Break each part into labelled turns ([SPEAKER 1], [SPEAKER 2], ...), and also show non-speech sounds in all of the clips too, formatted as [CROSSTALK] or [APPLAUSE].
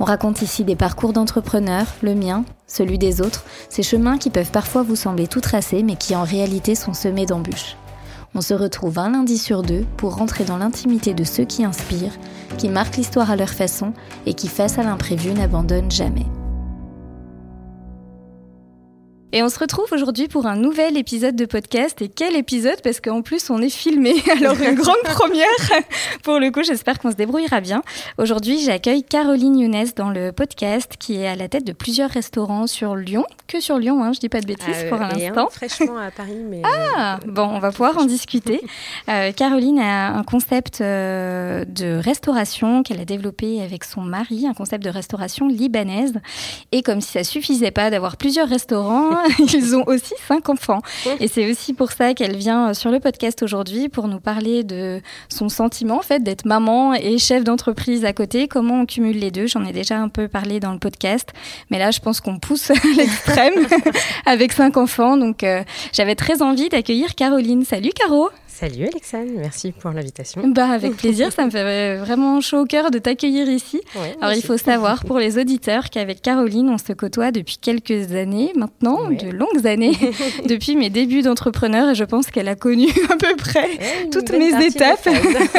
[SPEAKER 1] On raconte ici des parcours d'entrepreneurs, le mien, celui des autres, ces chemins qui peuvent parfois vous sembler tout tracés mais qui en réalité sont semés d'embûches. On se retrouve un lundi sur deux pour rentrer dans l'intimité de ceux qui inspirent, qui marquent l'histoire à leur façon et qui, face à l'imprévu, n'abandonnent jamais. Et on se retrouve aujourd'hui pour un nouvel épisode de podcast. Et quel épisode? Parce qu'en plus, on est filmé. [LAUGHS] Alors, une grande [LAUGHS] première. pour le coup, j'espère qu'on se débrouillera bien. Aujourd'hui, j'accueille Caroline Younes dans le podcast qui est à la tête de plusieurs restaurants sur Lyon. Que sur Lyon, hein, je dis pas de bêtises
[SPEAKER 2] euh,
[SPEAKER 1] pour l'instant.
[SPEAKER 2] fraîchement à Paris. Mais [LAUGHS]
[SPEAKER 1] ah Bon, on va pouvoir en discuter. Euh, Caroline a un concept euh, de restauration qu'elle a développé avec son mari, un concept de restauration libanaise. Et comme si ça suffisait pas d'avoir plusieurs restaurants, [LAUGHS] ils ont aussi cinq enfants. Et c'est aussi pour ça qu'elle vient sur le podcast aujourd'hui pour nous parler de son sentiment en fait d'être maman et chef d'entreprise à côté. Comment on cumule les deux? J'en ai déjà un peu parlé dans le podcast, mais là je pense qu'on pousse [LAUGHS] à l'extrême [LAUGHS] avec cinq enfants. Donc euh, j'avais très envie d'accueillir Caroline. Salut Caro.
[SPEAKER 2] Salut Alexandre, merci pour l'invitation.
[SPEAKER 1] Bah avec plaisir, ça me fait vraiment chaud au cœur de t'accueillir ici. Alors il faut savoir pour les auditeurs qu'avec Caroline, on se côtoie depuis quelques années maintenant, de longues années, [LAUGHS] depuis mes débuts d'entrepreneur et je pense qu'elle a connu [LAUGHS] à peu près toutes mes étapes.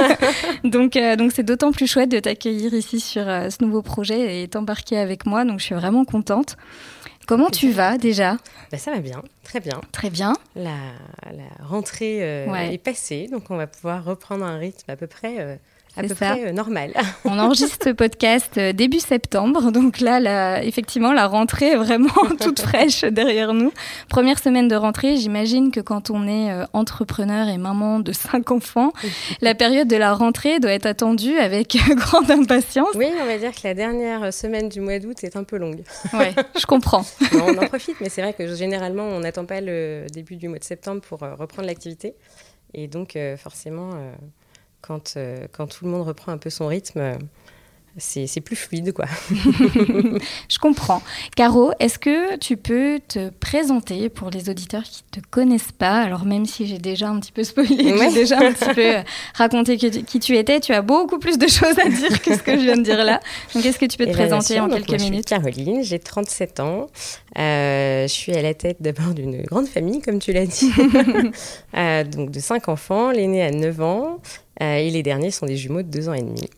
[SPEAKER 1] [LAUGHS] donc euh, donc c'est d'autant plus chouette de t'accueillir ici sur euh, ce nouveau projet et t'embarquer avec moi, donc je suis vraiment contente. Comment tu vas déjà
[SPEAKER 2] bah, Ça va bien, très bien.
[SPEAKER 1] Très bien.
[SPEAKER 2] La, rentrée euh, est passée, donc on va pouvoir reprendre un rythme à peu près euh, à peu près euh, normal. [LAUGHS]
[SPEAKER 1] On enregistre ce podcast euh, début septembre, donc là, effectivement, la rentrée est vraiment [LAUGHS] toute fraîche derrière nous. Première semaine de rentrée, j'imagine que quand on est euh, entrepreneur et maman de cinq enfants, [LAUGHS] la période de la rentrée doit être attendue avec grande impatience.
[SPEAKER 2] Oui, on va dire que la dernière semaine du mois d'août est un peu longue.
[SPEAKER 1] Oui, je comprends.
[SPEAKER 2] on en profite, mais c'est vrai que généralement, on n'attend pas le début du mois de septembre pour reprendre l'activité. Et donc, forcément quand, euh, quand tout le monde reprend un peu son rythme, c'est plus fluide, quoi. [LAUGHS]
[SPEAKER 1] Je comprends. Caro, est-ce que tu peux te présenter pour les auditeurs qui ne te connaissent pas? Alors, même si j'ai déjà un petit peu spoilé, [LAUGHS] j'ai déjà un petit peu euh, raconté qui tu étais, tu as beaucoup plus de choses à dire que ce que je viens de dire là. Donc, est-ce que tu peux te eh présenter en quelques minutes
[SPEAKER 2] Je suis Caroline, j'ai 37 ans. Euh, je suis à la tête d'abord d'une grande famille, comme tu l'as dit. [LAUGHS] donc, de 5 enfants. L'aîné a 9 ans. Euh, et les derniers sont des jumeaux de deux ans et demi.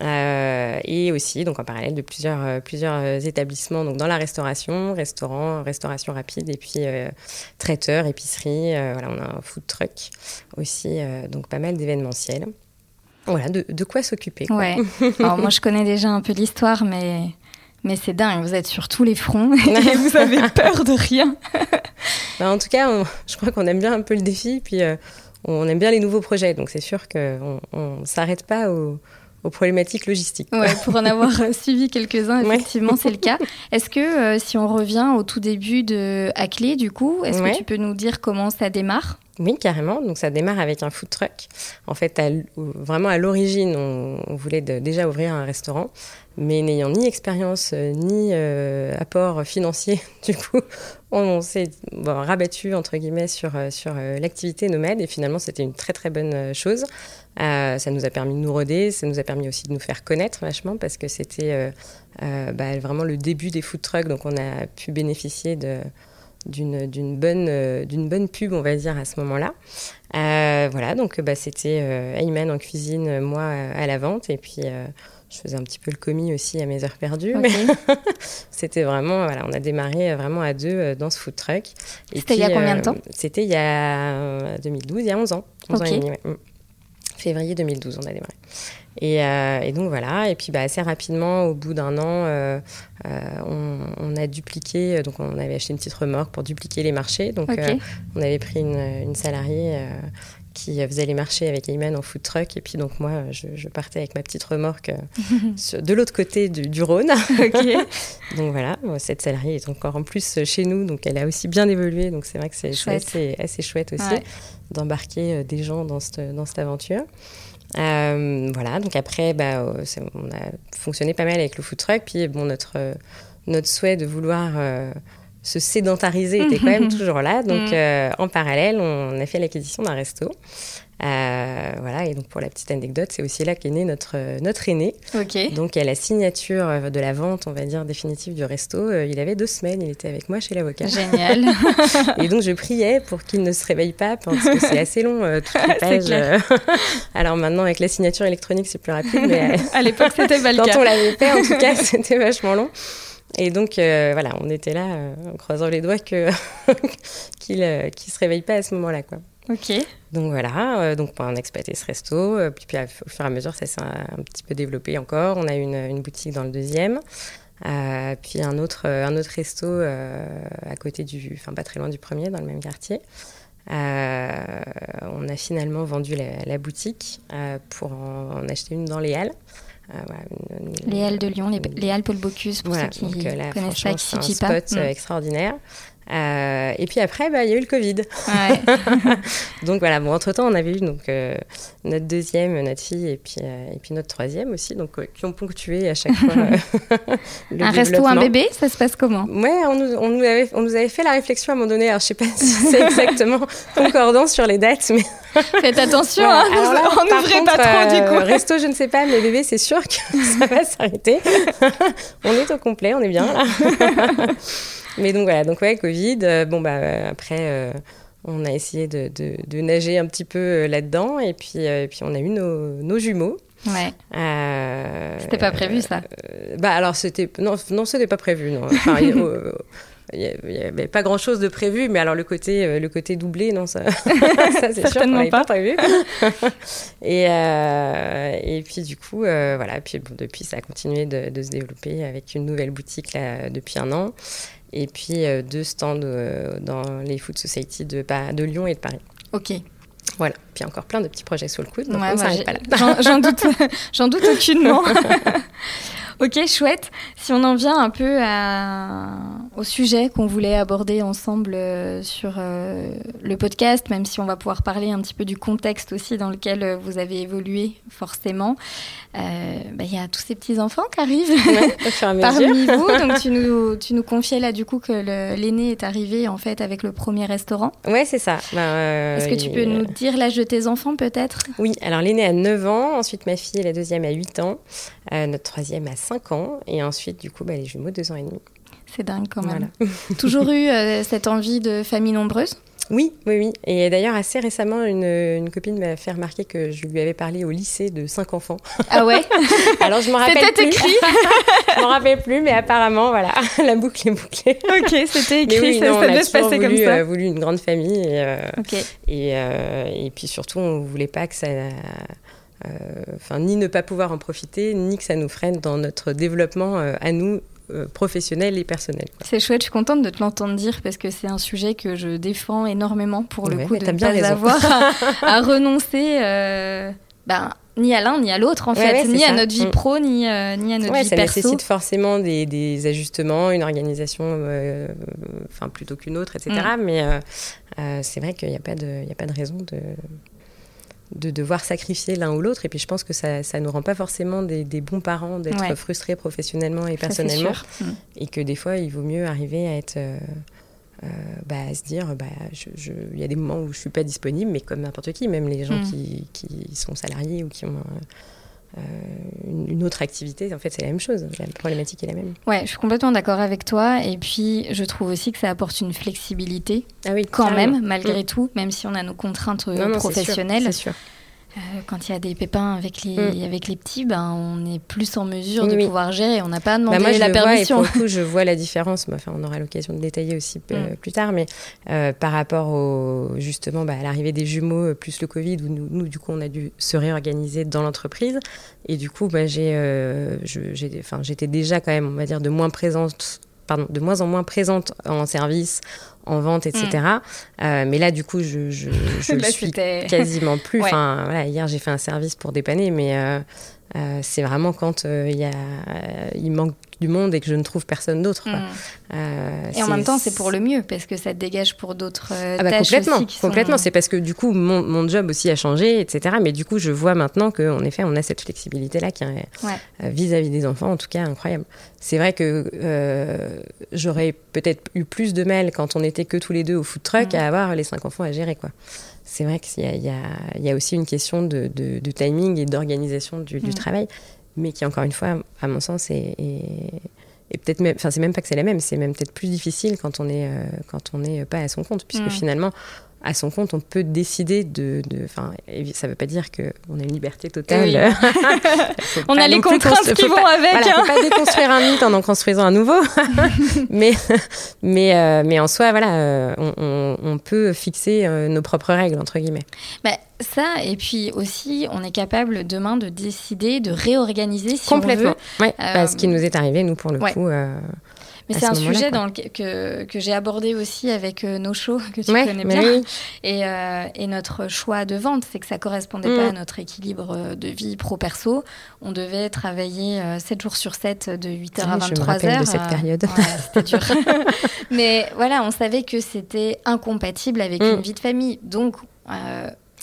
[SPEAKER 2] Euh, et aussi, donc en parallèle de plusieurs, euh, plusieurs établissements donc dans la restauration, restaurant, restauration rapide, et puis traiteur, épicerie. voilà, on a un food truck aussi, donc pas mal d'événementiels. Voilà, de, de quoi s'occuper.
[SPEAKER 1] Ouais. [LAUGHS] Alors moi, je connais déjà un peu l'histoire, mais mais c'est dingue. Vous êtes sur tous les fronts [LAUGHS] et vous avez peur de rien.
[SPEAKER 2] Bah, en tout cas, je crois qu'on aime bien un peu le défi, puis on aime bien les nouveaux projets, donc c'est sûr qu'on ne s'arrête pas aux, problématiques logistiques.
[SPEAKER 1] Ouais, pour en avoir [LAUGHS] suivi quelques-uns, effectivement, c'est le cas. Est-ce que euh, si on revient au tout début de Aclé, du coup, est-ce que tu peux nous dire comment ça démarre?
[SPEAKER 2] Oui, carrément. Donc ça démarre avec un food truck. En fait, vraiment à l'origine, on, voulait déjà ouvrir un restaurant, mais n'ayant ni expérience euh, ni euh, apport financier, [LAUGHS] du coup, on, s'est rabattu entre guillemets sur euh, sur l'activité nomade. Et finalement c'était une très très bonne chose. ça nous a permis de nous roder, ça nous a permis aussi de nous faire connaître vachement parce que c'était bah, vraiment le début des food trucks, donc on a pu bénéficier de d'une bonne, d'une bonne pub, on va dire, à ce moment-là. Voilà, donc bah, c'était Ayman en cuisine, moi à la vente, et puis je faisais un petit peu le commis aussi à mes heures perdues. Mais [LAUGHS] c'était vraiment, voilà, on a démarré vraiment à deux dans ce food truck.
[SPEAKER 1] C'était il y a combien de temps
[SPEAKER 2] C'était il y a 2012, il y a 11 ans. 11 ans et demi, mm. Février 2012, on a démarré. Euh, et, donc voilà, et puis bah, assez rapidement, au bout d'un an, euh, euh, on, a dupliqué, donc on avait acheté une petite remorque pour dupliquer les marchés. Donc on avait pris une, salariée qui faisait les marchés avec Ayman en food truck. Et puis donc moi, je, partais avec ma petite remorque [LAUGHS] de l'autre côté du, Rhône. [LAUGHS] donc voilà, cette salariée est encore en plus chez nous, donc elle a aussi bien évolué. Donc c'est vrai que c'est assez, assez, chouette aussi d'embarquer des gens dans cette, dans cette aventure. voilà, donc après, bah, on a fonctionné pas mal avec le food truck. Puis bon, notre, notre souhait de vouloir se sédentariser était quand même toujours là. Donc, mm. euh, en parallèle, on a fait l'acquisition d'un resto. Euh, voilà, et donc pour la petite anecdote, c'est aussi là qu'est né notre, notre aîné. Donc, à la signature de la vente, on va dire, définitive du resto, euh, il avait deux semaines, il était avec moi chez l'avocat.
[SPEAKER 1] Génial. [LAUGHS]
[SPEAKER 2] et donc, je priais pour qu'il ne se réveille pas, parce que c'est assez long, toutes les [LAUGHS] pages. [LAUGHS] Alors maintenant, avec la signature électronique, c'est plus rapide, mais
[SPEAKER 1] à l'époque, c'était pas le
[SPEAKER 2] Quand on l'avait fait, en tout cas, c'était vachement long. Et donc, euh, voilà, on était là euh, en croisant les doigts que [LAUGHS] qu'il ne euh, se réveille pas à ce moment-là, quoi.
[SPEAKER 1] Ok.
[SPEAKER 2] Donc voilà, donc on a exploité ce resto. Puis, puis, au fur et à mesure, ça s'est un, petit peu développé encore. On a une, une boutique dans le deuxième. puis un autre, un autre resto à côté du, enfin pas très loin du premier, dans le même quartier. on a finalement vendu la, la boutique pour en, acheter une dans les Halles.
[SPEAKER 1] Euh, les Halles de Lyon, les, Halles Paul Bocuse, pour ceux qui donc, euh, connaissent pas,
[SPEAKER 2] qui un spot euh, mm. extraordinaire. Euh, et puis après, bah, il y a eu le Covid. [LAUGHS] donc voilà, bon, entre-temps, on avait eu donc, euh, notre deuxième, notre fille, et puis, euh, et puis notre troisième aussi, donc, qui ont ponctué à chaque fois [LAUGHS]
[SPEAKER 1] le Un resto, un bébé, ça se passe comment?
[SPEAKER 2] Ouais, on nous, on, nous avait, on nous avait fait la réflexion à un moment donné, alors je sais pas si c'est [LAUGHS] exactement concordant sur les dates, mais...
[SPEAKER 1] Faites attention, hein, on n'ouvrait pas trop du coup.
[SPEAKER 2] Resto, je ne sais pas, mais bébé, c'est sûr que ça va s'arrêter. on est au complet, on est bien là. Mais donc voilà, donc ouais, Covid. Euh, bon, bah après, euh, on a essayé de, de, nager un petit peu euh, là-dedans. Et puis, puis on a eu nos, nos jumeaux.
[SPEAKER 1] Ouais. c'était pas prévu ça?
[SPEAKER 2] Bah alors c'était non non c'était pas prévu non. Enfin, il n'y avait pas grand chose de prévu, mais alors le côté, le côté doublé, non, ça, [LAUGHS] ça c'est sûr, pas. pas prévu. [LAUGHS] et, et puis du coup, voilà, puis bon, depuis ça a continué de, de, se développer avec une nouvelle boutique là, depuis un an et puis euh, deux stands euh, dans les Food Society de, de Lyon et de Paris.
[SPEAKER 1] Ok.
[SPEAKER 2] Voilà, puis encore plein de petits projets sous le coude, donc
[SPEAKER 1] on s'arrête pas là. J'en doute, [LAUGHS] j'en doute aucunement. [LAUGHS] ok, chouette. Si on en vient un peu à, au sujet qu'on voulait aborder ensemble euh, sur le podcast, même si on va pouvoir parler un petit peu du contexte aussi dans lequel vous avez évolué forcément. Euh, bah, il y a tous ces petits enfants qui arrivent [LAUGHS] parmi vous. Donc tu nous, tu nous confiais là du coup que l'aîné est arrivé en fait avec le premier restaurant.
[SPEAKER 2] Ouais, c'est ça. Bah, euh,
[SPEAKER 1] Est-ce que tu peux nous dire l'âge de tes enfants peut-être?
[SPEAKER 2] Oui, alors l'aîné a 9 ans, ensuite ma fille, la deuxième a 8 ans, euh, notre troisième a 5 ans et ensuite du coup bah, les jumeaux 2 ans et demi.
[SPEAKER 1] C'est dingue quand même. Toujours [LAUGHS] eu cette envie de famille nombreuse?
[SPEAKER 2] Oui, oui, oui. Et d'ailleurs, assez récemment, une, copine m'a fait remarquer que je lui avais parlé au lycée de cinq enfants.
[SPEAKER 1] Ah ouais [LAUGHS]
[SPEAKER 2] Alors, je m'en rappelle
[SPEAKER 1] plus. écrit [LAUGHS]
[SPEAKER 2] Je m'en rappelle plus, mais apparemment, voilà, [LAUGHS] la boucle est bouclée.
[SPEAKER 1] Ok, c'était écrit, ça, devait se passer
[SPEAKER 2] comme
[SPEAKER 1] ça.
[SPEAKER 2] Euh, voulu une grande famille. Et, euh, et, euh, et, puis surtout, on ne voulait pas que ça... Enfin, ni ne pas pouvoir en profiter, ni que ça nous freine dans notre développement à nous euh, professionnel et personnel.
[SPEAKER 1] C'est chouette, je suis contente de te l'entendre dire parce que c'est un sujet que je défends énormément pour le coup de ne pas avoir [LAUGHS] à, renoncer euh, ben, ni à l'un ni à l'autre en fait, ni à notre vie pro ni, euh, ni à notre vie
[SPEAKER 2] ça
[SPEAKER 1] perso.
[SPEAKER 2] Ça nécessite forcément des, des, ajustements, une organisation, enfin plutôt qu'une autre, etc. Mm. Mais c'est vrai qu'il n'y a pas de, il a pas de raison de de devoir sacrifier l'un ou l'autre. Et puis je pense que ça ne nous rend pas forcément des, bons parents d'être frustrés professionnellement et personnellement. Mm. Et que des fois, il vaut mieux arriver à être... Euh, euh, bah, à se dire, bah, il y a des moments où je suis pas disponible, mais comme n'importe qui, même les gens mm. qui, qui, sont salariés ou qui ont euh, une, autre activité, en fait, c'est la même chose. La problématique est la même.
[SPEAKER 1] Ouais, je suis complètement d'accord avec toi. Et puis, je trouve aussi que ça apporte une flexibilité,
[SPEAKER 2] ah oui,
[SPEAKER 1] quand même, malgré mm. tout, même si on a nos contraintes professionnelles.
[SPEAKER 2] C'est sûr.
[SPEAKER 1] Euh, quand il y a des pépins avec les, mm. avec les petits, ben, on est plus en mesure de pouvoir gérer. On n'a pas demandé bah moi, la permission.
[SPEAKER 2] Vois, et pour le coup, je vois la différence. Enfin, on aura l'occasion de détailler aussi euh, mm. plus tard, mais euh, par rapport au, justement bah, à l'arrivée des jumeaux plus le Covid, où nous, nous, du coup, on a dû se réorganiser dans l'entreprise. Et du coup, bah, j'ai, j'étais déjà quand même, on va dire, de moins présente pardon, de moins en moins présente en service, en vente, etc. Mm. mais là, du coup, je, je, [LAUGHS] je le suis quasiment plus. Enfin, voilà, hier, j'ai fait un service pour dépanner, mais euh, c'est vraiment quand euh, il, y a, euh, il manque du monde et que je ne trouve personne d'autre.
[SPEAKER 1] Mm. et en même temps, c'est pour le mieux parce que ça te dégage pour d'autres ah bah
[SPEAKER 2] tâches complètement,
[SPEAKER 1] aussi
[SPEAKER 2] complètement. C'est parce que du coup, mon, mon, job aussi a changé, etc. Mais du coup, je vois maintenant qu'en effet, on a cette flexibilité-là qui est vis-à-vis des enfants, en tout cas, incroyable. C'est vrai que j'aurais peut-être eu plus de mal quand on était que tous les deux au food truck mm. à avoir les cinq enfants à gérer, quoi c'est vrai qu'il y, y, y, a aussi une question de, de, timing et d'organisation du, du, mm. travail, mais qui, encore une fois, à mon sens, est, est, peut-être même, enfin, c'est même pas que c'est la même, c'est même peut-être plus difficile quand on est, euh, quand on n'est pas à son compte, puisque mm. finalement, à son compte, on peut décider de. Enfin, ça ne veut pas dire qu'on a une liberté totale. [LAUGHS] [LAUGHS]
[SPEAKER 1] on a les contraintes qui vont avec.
[SPEAKER 2] Voilà, hein. pas déconstruire un mythe en en construisant un nouveau. [LAUGHS] mais, mais, euh, mais en soi, voilà, euh, on, on, peut fixer euh, nos propres règles, entre guillemets.
[SPEAKER 1] Bah, ça, et puis aussi, on est capable demain de décider, de réorganiser si
[SPEAKER 2] Complètement.
[SPEAKER 1] on
[SPEAKER 2] veut. Ouais, bah, ce qui nous est arrivé, nous, pour le coup.
[SPEAKER 1] Mais c'est un sujet dans le, que, que j'ai abordé aussi avec euh, nos shows, que tu connais bien. Et, euh, et, notre choix de vente, c'est que ça correspondait pas à mm. notre équilibre euh, de vie pro-perso. On devait travailler 7 jours sur 7 de 8h à 23h.
[SPEAKER 2] de cette période.
[SPEAKER 1] c'était dur. [LAUGHS] Mais voilà, on savait que c'était incompatible avec mm. une vie de famille. Donc,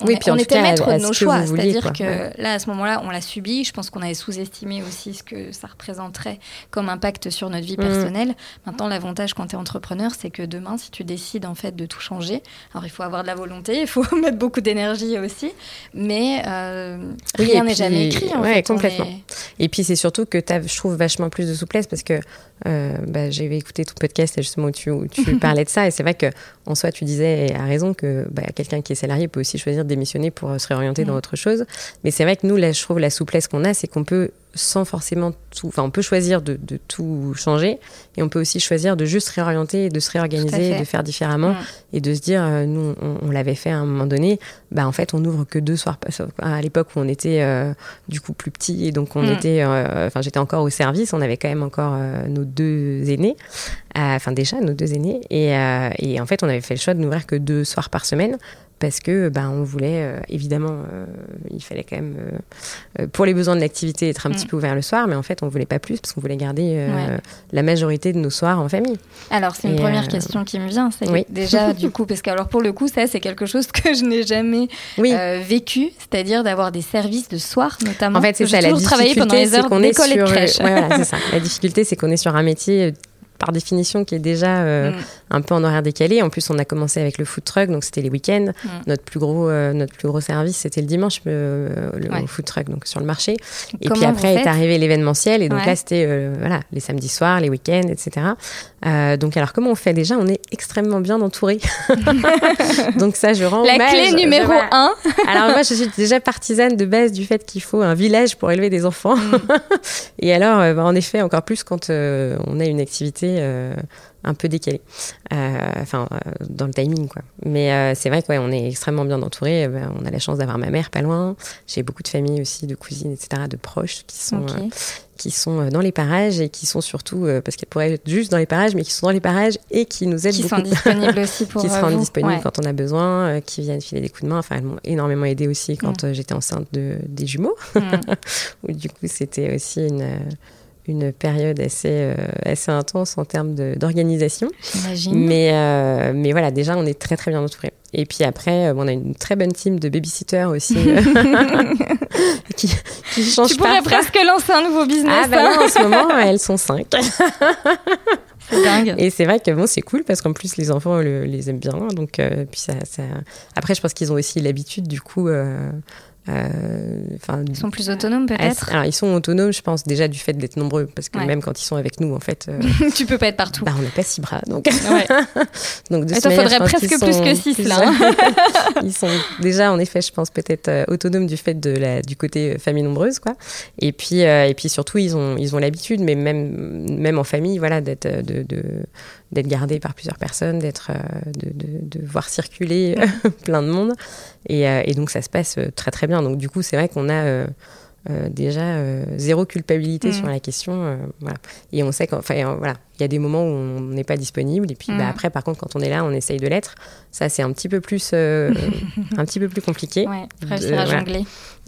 [SPEAKER 1] on, oui, puis on était maître de nos choix. C'est-à-dire que là, à ce moment-là, on l'a subi. Je pense qu'on avait sous-estimé aussi ce que ça représenterait comme impact sur notre vie mm. personnelle. Maintenant, l'avantage quand tu es entrepreneur, c'est que demain, si tu décides en fait de tout changer, alors il faut avoir de la volonté, il faut [LAUGHS] mettre beaucoup d'énergie aussi, mais euh, rien n'est jamais écrit. En fait,
[SPEAKER 2] complètement. Et puis c'est surtout que tu as, je trouve, vachement plus de souplesse parce que euh, bah, j'ai écouté ton podcast justement où tu, où tu [LAUGHS] parlais de ça et c'est vrai que en soi tu disais et à raison que bah, quelqu'un qui est salarié peut aussi choisir de démissionner pour se réorienter dans autre chose. Mais c'est vrai que nous là je trouve la souplesse qu'on a c'est qu'on peut sans forcément tout. Enfin, on peut choisir de, de, tout changer et on peut aussi choisir de juste réorienter, de se réorganiser, de faire différemment mm. et de se dire, euh, nous, on, l'avait fait à un moment donné, bah en fait, on n'ouvre que deux soirs. À l'époque où on était euh, du coup plus petit et donc on mm. était. Euh, enfin, j'étais encore au service, on avait quand même encore nos deux aînés. Enfin, déjà, nos deux aînés. Et, et en fait, on avait fait le choix de n'ouvrir que deux soirs par semaine parce que ben, on voulait, euh, évidemment, euh, il fallait quand même, euh, pour les besoins de l'activité, être un petit mm. peu ouvert le soir, mais en fait, on voulait pas plus parce qu'on voulait garder la majorité de nos soirs en famille.
[SPEAKER 1] Alors, c'est une première question qui me vient. C'est oui. déjà, [LAUGHS] du coup, parce que, alors, pour le coup, ça, c'est quelque chose que je n'ai jamais vécu, c'est-à-dire d'avoir des services de soir, notamment.
[SPEAKER 2] En fait, c'est ça, la difficulté, c'est qu'on est sur... voilà, [LAUGHS] ça. La difficulté, c'est qu'on est sur un métier par définition qui est déjà euh, mm. un peu en horaire décalé. En plus, on a commencé avec le food truck, donc c'était les week-ends. Mm. Notre plus gros euh, notre plus gros service, c'était le dimanche, euh, le food truck, donc sur le marché. Et puis après est arrivé l'événementiel, et donc là c'était voilà les samedis soirs, les week-ends, etc. donc alors comment on fait déjà? On est extrêmement bien entouré. [LAUGHS] donc ça, je rends
[SPEAKER 1] la clé numéro un.
[SPEAKER 2] alors moi, je [LAUGHS] suis déjà partisane de base du fait qu'il faut un village pour élever des enfants. Mm. [LAUGHS] et alors, bah, en effet, encore plus quand on a une activité euh, un peu décalé. Euh, enfin, euh, dans le timing, quoi. Mais c'est vrai qu'on est extrêmement bien entouré. Ben, on a la chance d'avoir ma mère pas loin. J'ai beaucoup de familles aussi, de cousines, etc., de proches qui sont, qui sont dans les parages et qui sont surtout, parce qu'elles pourraient être juste dans les parages, mais qui sont dans les parages et qui nous aident
[SPEAKER 1] qui
[SPEAKER 2] beaucoup.
[SPEAKER 1] Sont disponibles aussi [LAUGHS] pour
[SPEAKER 2] qui
[SPEAKER 1] se
[SPEAKER 2] rendent disponibles quand on a besoin, qui viennent filer des coups de main. Enfin, elles m'ont énormément aidé aussi quand mm. j'étais enceinte de, des jumeaux. Mm. [LAUGHS] Où du coup, c'était aussi une une période assez, euh, assez intense en termes d'organisation. Mais, euh, mais voilà, déjà, on est très très bien entouré. Et puis après, euh, on a une très bonne team de babysitters aussi [LAUGHS] qui, qui change
[SPEAKER 1] Tu pourrais presque lancer un nouveau business.
[SPEAKER 2] Ah bah non, en ce moment, elles sont cinq. [LAUGHS]
[SPEAKER 1] Dingue.
[SPEAKER 2] Et c'est vrai que bon, c'est cool parce qu'en plus les enfants les aiment bien. Donc puis ça, ça, Après, je pense qu'ils ont aussi l'habitude du coup.
[SPEAKER 1] Euh, ils sont plus autonomes peut-être
[SPEAKER 2] Alors ils sont autonomes, je pense, déjà du fait d'être nombreux, parce que même quand ils sont avec nous, en fait... Euh, [LAUGHS]
[SPEAKER 1] tu peux pas être partout.
[SPEAKER 2] Bah, on n'a pas six bras, donc... [LAUGHS] donc
[SPEAKER 1] de Il faudrait presque plus que six, là. [LAUGHS]
[SPEAKER 2] Ils sont déjà, en effet, je pense, peut-être euh, autonomes du fait de la, du côté famille nombreuse, quoi. Et puis, et puis surtout, ils ont ils ont l'habitude, mais même, même en famille, voilà, d'être... de, de d'être gardé par plusieurs personnes, d'être, euh, de, de, de, voir circuler [LAUGHS] plein de monde. Et, euh, et, donc ça se passe euh, très très bien. Donc du coup, c'est vrai qu'on a déjà zéro culpabilité
[SPEAKER 1] Mm.
[SPEAKER 2] sur la question. voilà. Et on sait qu'enfin, voilà, il y a des moments où on n'est pas disponible. Et puis bah,
[SPEAKER 1] Mm.
[SPEAKER 2] après, par contre, quand on est là, on essaye de l'être. Ça, c'est un petit peu plus, [LAUGHS] un petit peu plus compliqué.
[SPEAKER 1] Ouais,
[SPEAKER 2] De-
[SPEAKER 1] réussir à
[SPEAKER 2] voilà.
[SPEAKER 1] jongler.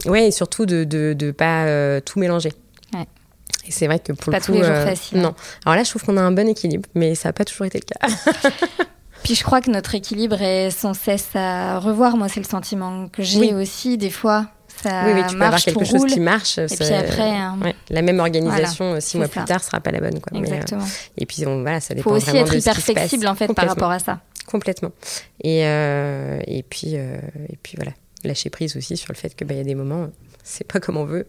[SPEAKER 2] Ouais, et surtout de de pas tout mélanger.
[SPEAKER 1] Ouais.
[SPEAKER 2] Et c'est vrai que pour
[SPEAKER 1] Pas
[SPEAKER 2] le
[SPEAKER 1] tous
[SPEAKER 2] coup,
[SPEAKER 1] les jours
[SPEAKER 2] euh,
[SPEAKER 1] facile,
[SPEAKER 2] Non. Alors là, je trouve qu'on a un bon équilibre, mais ça n'a pas toujours été le cas. [LAUGHS]
[SPEAKER 1] Puis je crois que notre équilibre est sans cesse à revoir. Moi, c'est le sentiment que j'ai
[SPEAKER 2] Oui.
[SPEAKER 1] aussi. Des fois, ça
[SPEAKER 2] oui, oui, tu peux avoir
[SPEAKER 1] marche,
[SPEAKER 2] quelque chose
[SPEAKER 1] roule.
[SPEAKER 2] qui marche.
[SPEAKER 1] Et puis après, hein,
[SPEAKER 2] Ouais, la même organisation euh, six mois
[SPEAKER 1] ça.
[SPEAKER 2] plus tard sera pas la bonne. Quoi. Mais, euh,
[SPEAKER 1] exactement.
[SPEAKER 2] et puis on, voilà, ça dépend
[SPEAKER 1] faut aussi
[SPEAKER 2] vraiment
[SPEAKER 1] être
[SPEAKER 2] de
[SPEAKER 1] hyper
[SPEAKER 2] ce qui se passe.
[SPEAKER 1] flexible en fait par rapport à ça.
[SPEAKER 2] Complètement. Et, euh, et, puis, euh, et puis voilà, lâcher prise aussi sur le fait qu'il bah, y a des moments, c'est pas comme on veut.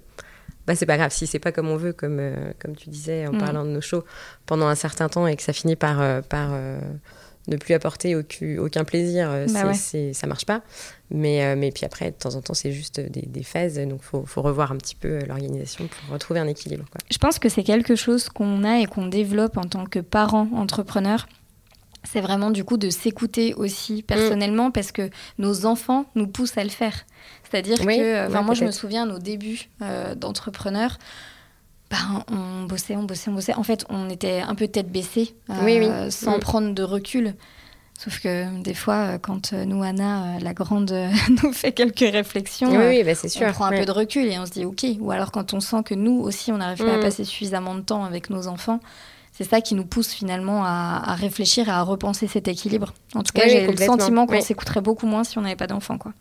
[SPEAKER 2] Bah, c'est pas grave, si c'est pas comme on veut, comme, euh, comme tu disais en
[SPEAKER 1] Mm.
[SPEAKER 2] parlant de nos shows, pendant un certain temps et que ça finit par, euh, par euh, ne plus apporter aucun, aucun plaisir,
[SPEAKER 1] Bah ouais.
[SPEAKER 2] ça marche pas. Mais, mais puis après, de temps en temps, c'est juste des, des phases, donc il faut, faut revoir un petit peu l'organisation pour retrouver un équilibre. Quoi.
[SPEAKER 1] Je pense que c'est quelque chose qu'on a et qu'on développe en tant que parents entrepreneurs. C'est vraiment du coup de s'écouter aussi
[SPEAKER 2] Mm.
[SPEAKER 1] personnellement parce que nos enfants nous poussent à le faire. C'est-à-dire
[SPEAKER 2] Oui,
[SPEAKER 1] que,
[SPEAKER 2] ouais,
[SPEAKER 1] moi je me souviens nos débuts euh, d'entrepreneurs, ben, on bossait, on bossait, on bossait. En fait, on était un peu tête baissée, euh,
[SPEAKER 2] Oui, oui.
[SPEAKER 1] sans
[SPEAKER 2] Mm.
[SPEAKER 1] prendre de recul. Sauf que des fois, euh, quand euh, nous, Anna, euh, la grande, euh, [LAUGHS] nous fait quelques réflexions,
[SPEAKER 2] Oui,
[SPEAKER 1] euh,
[SPEAKER 2] oui, bah, c'est sûr.
[SPEAKER 1] on prend un
[SPEAKER 2] ouais.
[SPEAKER 1] peu de recul et on se dit ok. Ou alors quand on sent que nous aussi on n'arrive pas à
[SPEAKER 2] Mm.
[SPEAKER 1] passer suffisamment de temps avec nos enfants, c'est ça qui nous pousse finalement à, à réfléchir et à repenser cet équilibre. En tout cas,
[SPEAKER 2] Oui,
[SPEAKER 1] j'ai le sentiment qu'on
[SPEAKER 2] Oui.
[SPEAKER 1] s'écouterait beaucoup moins si on n'avait pas d'enfants. Quoi.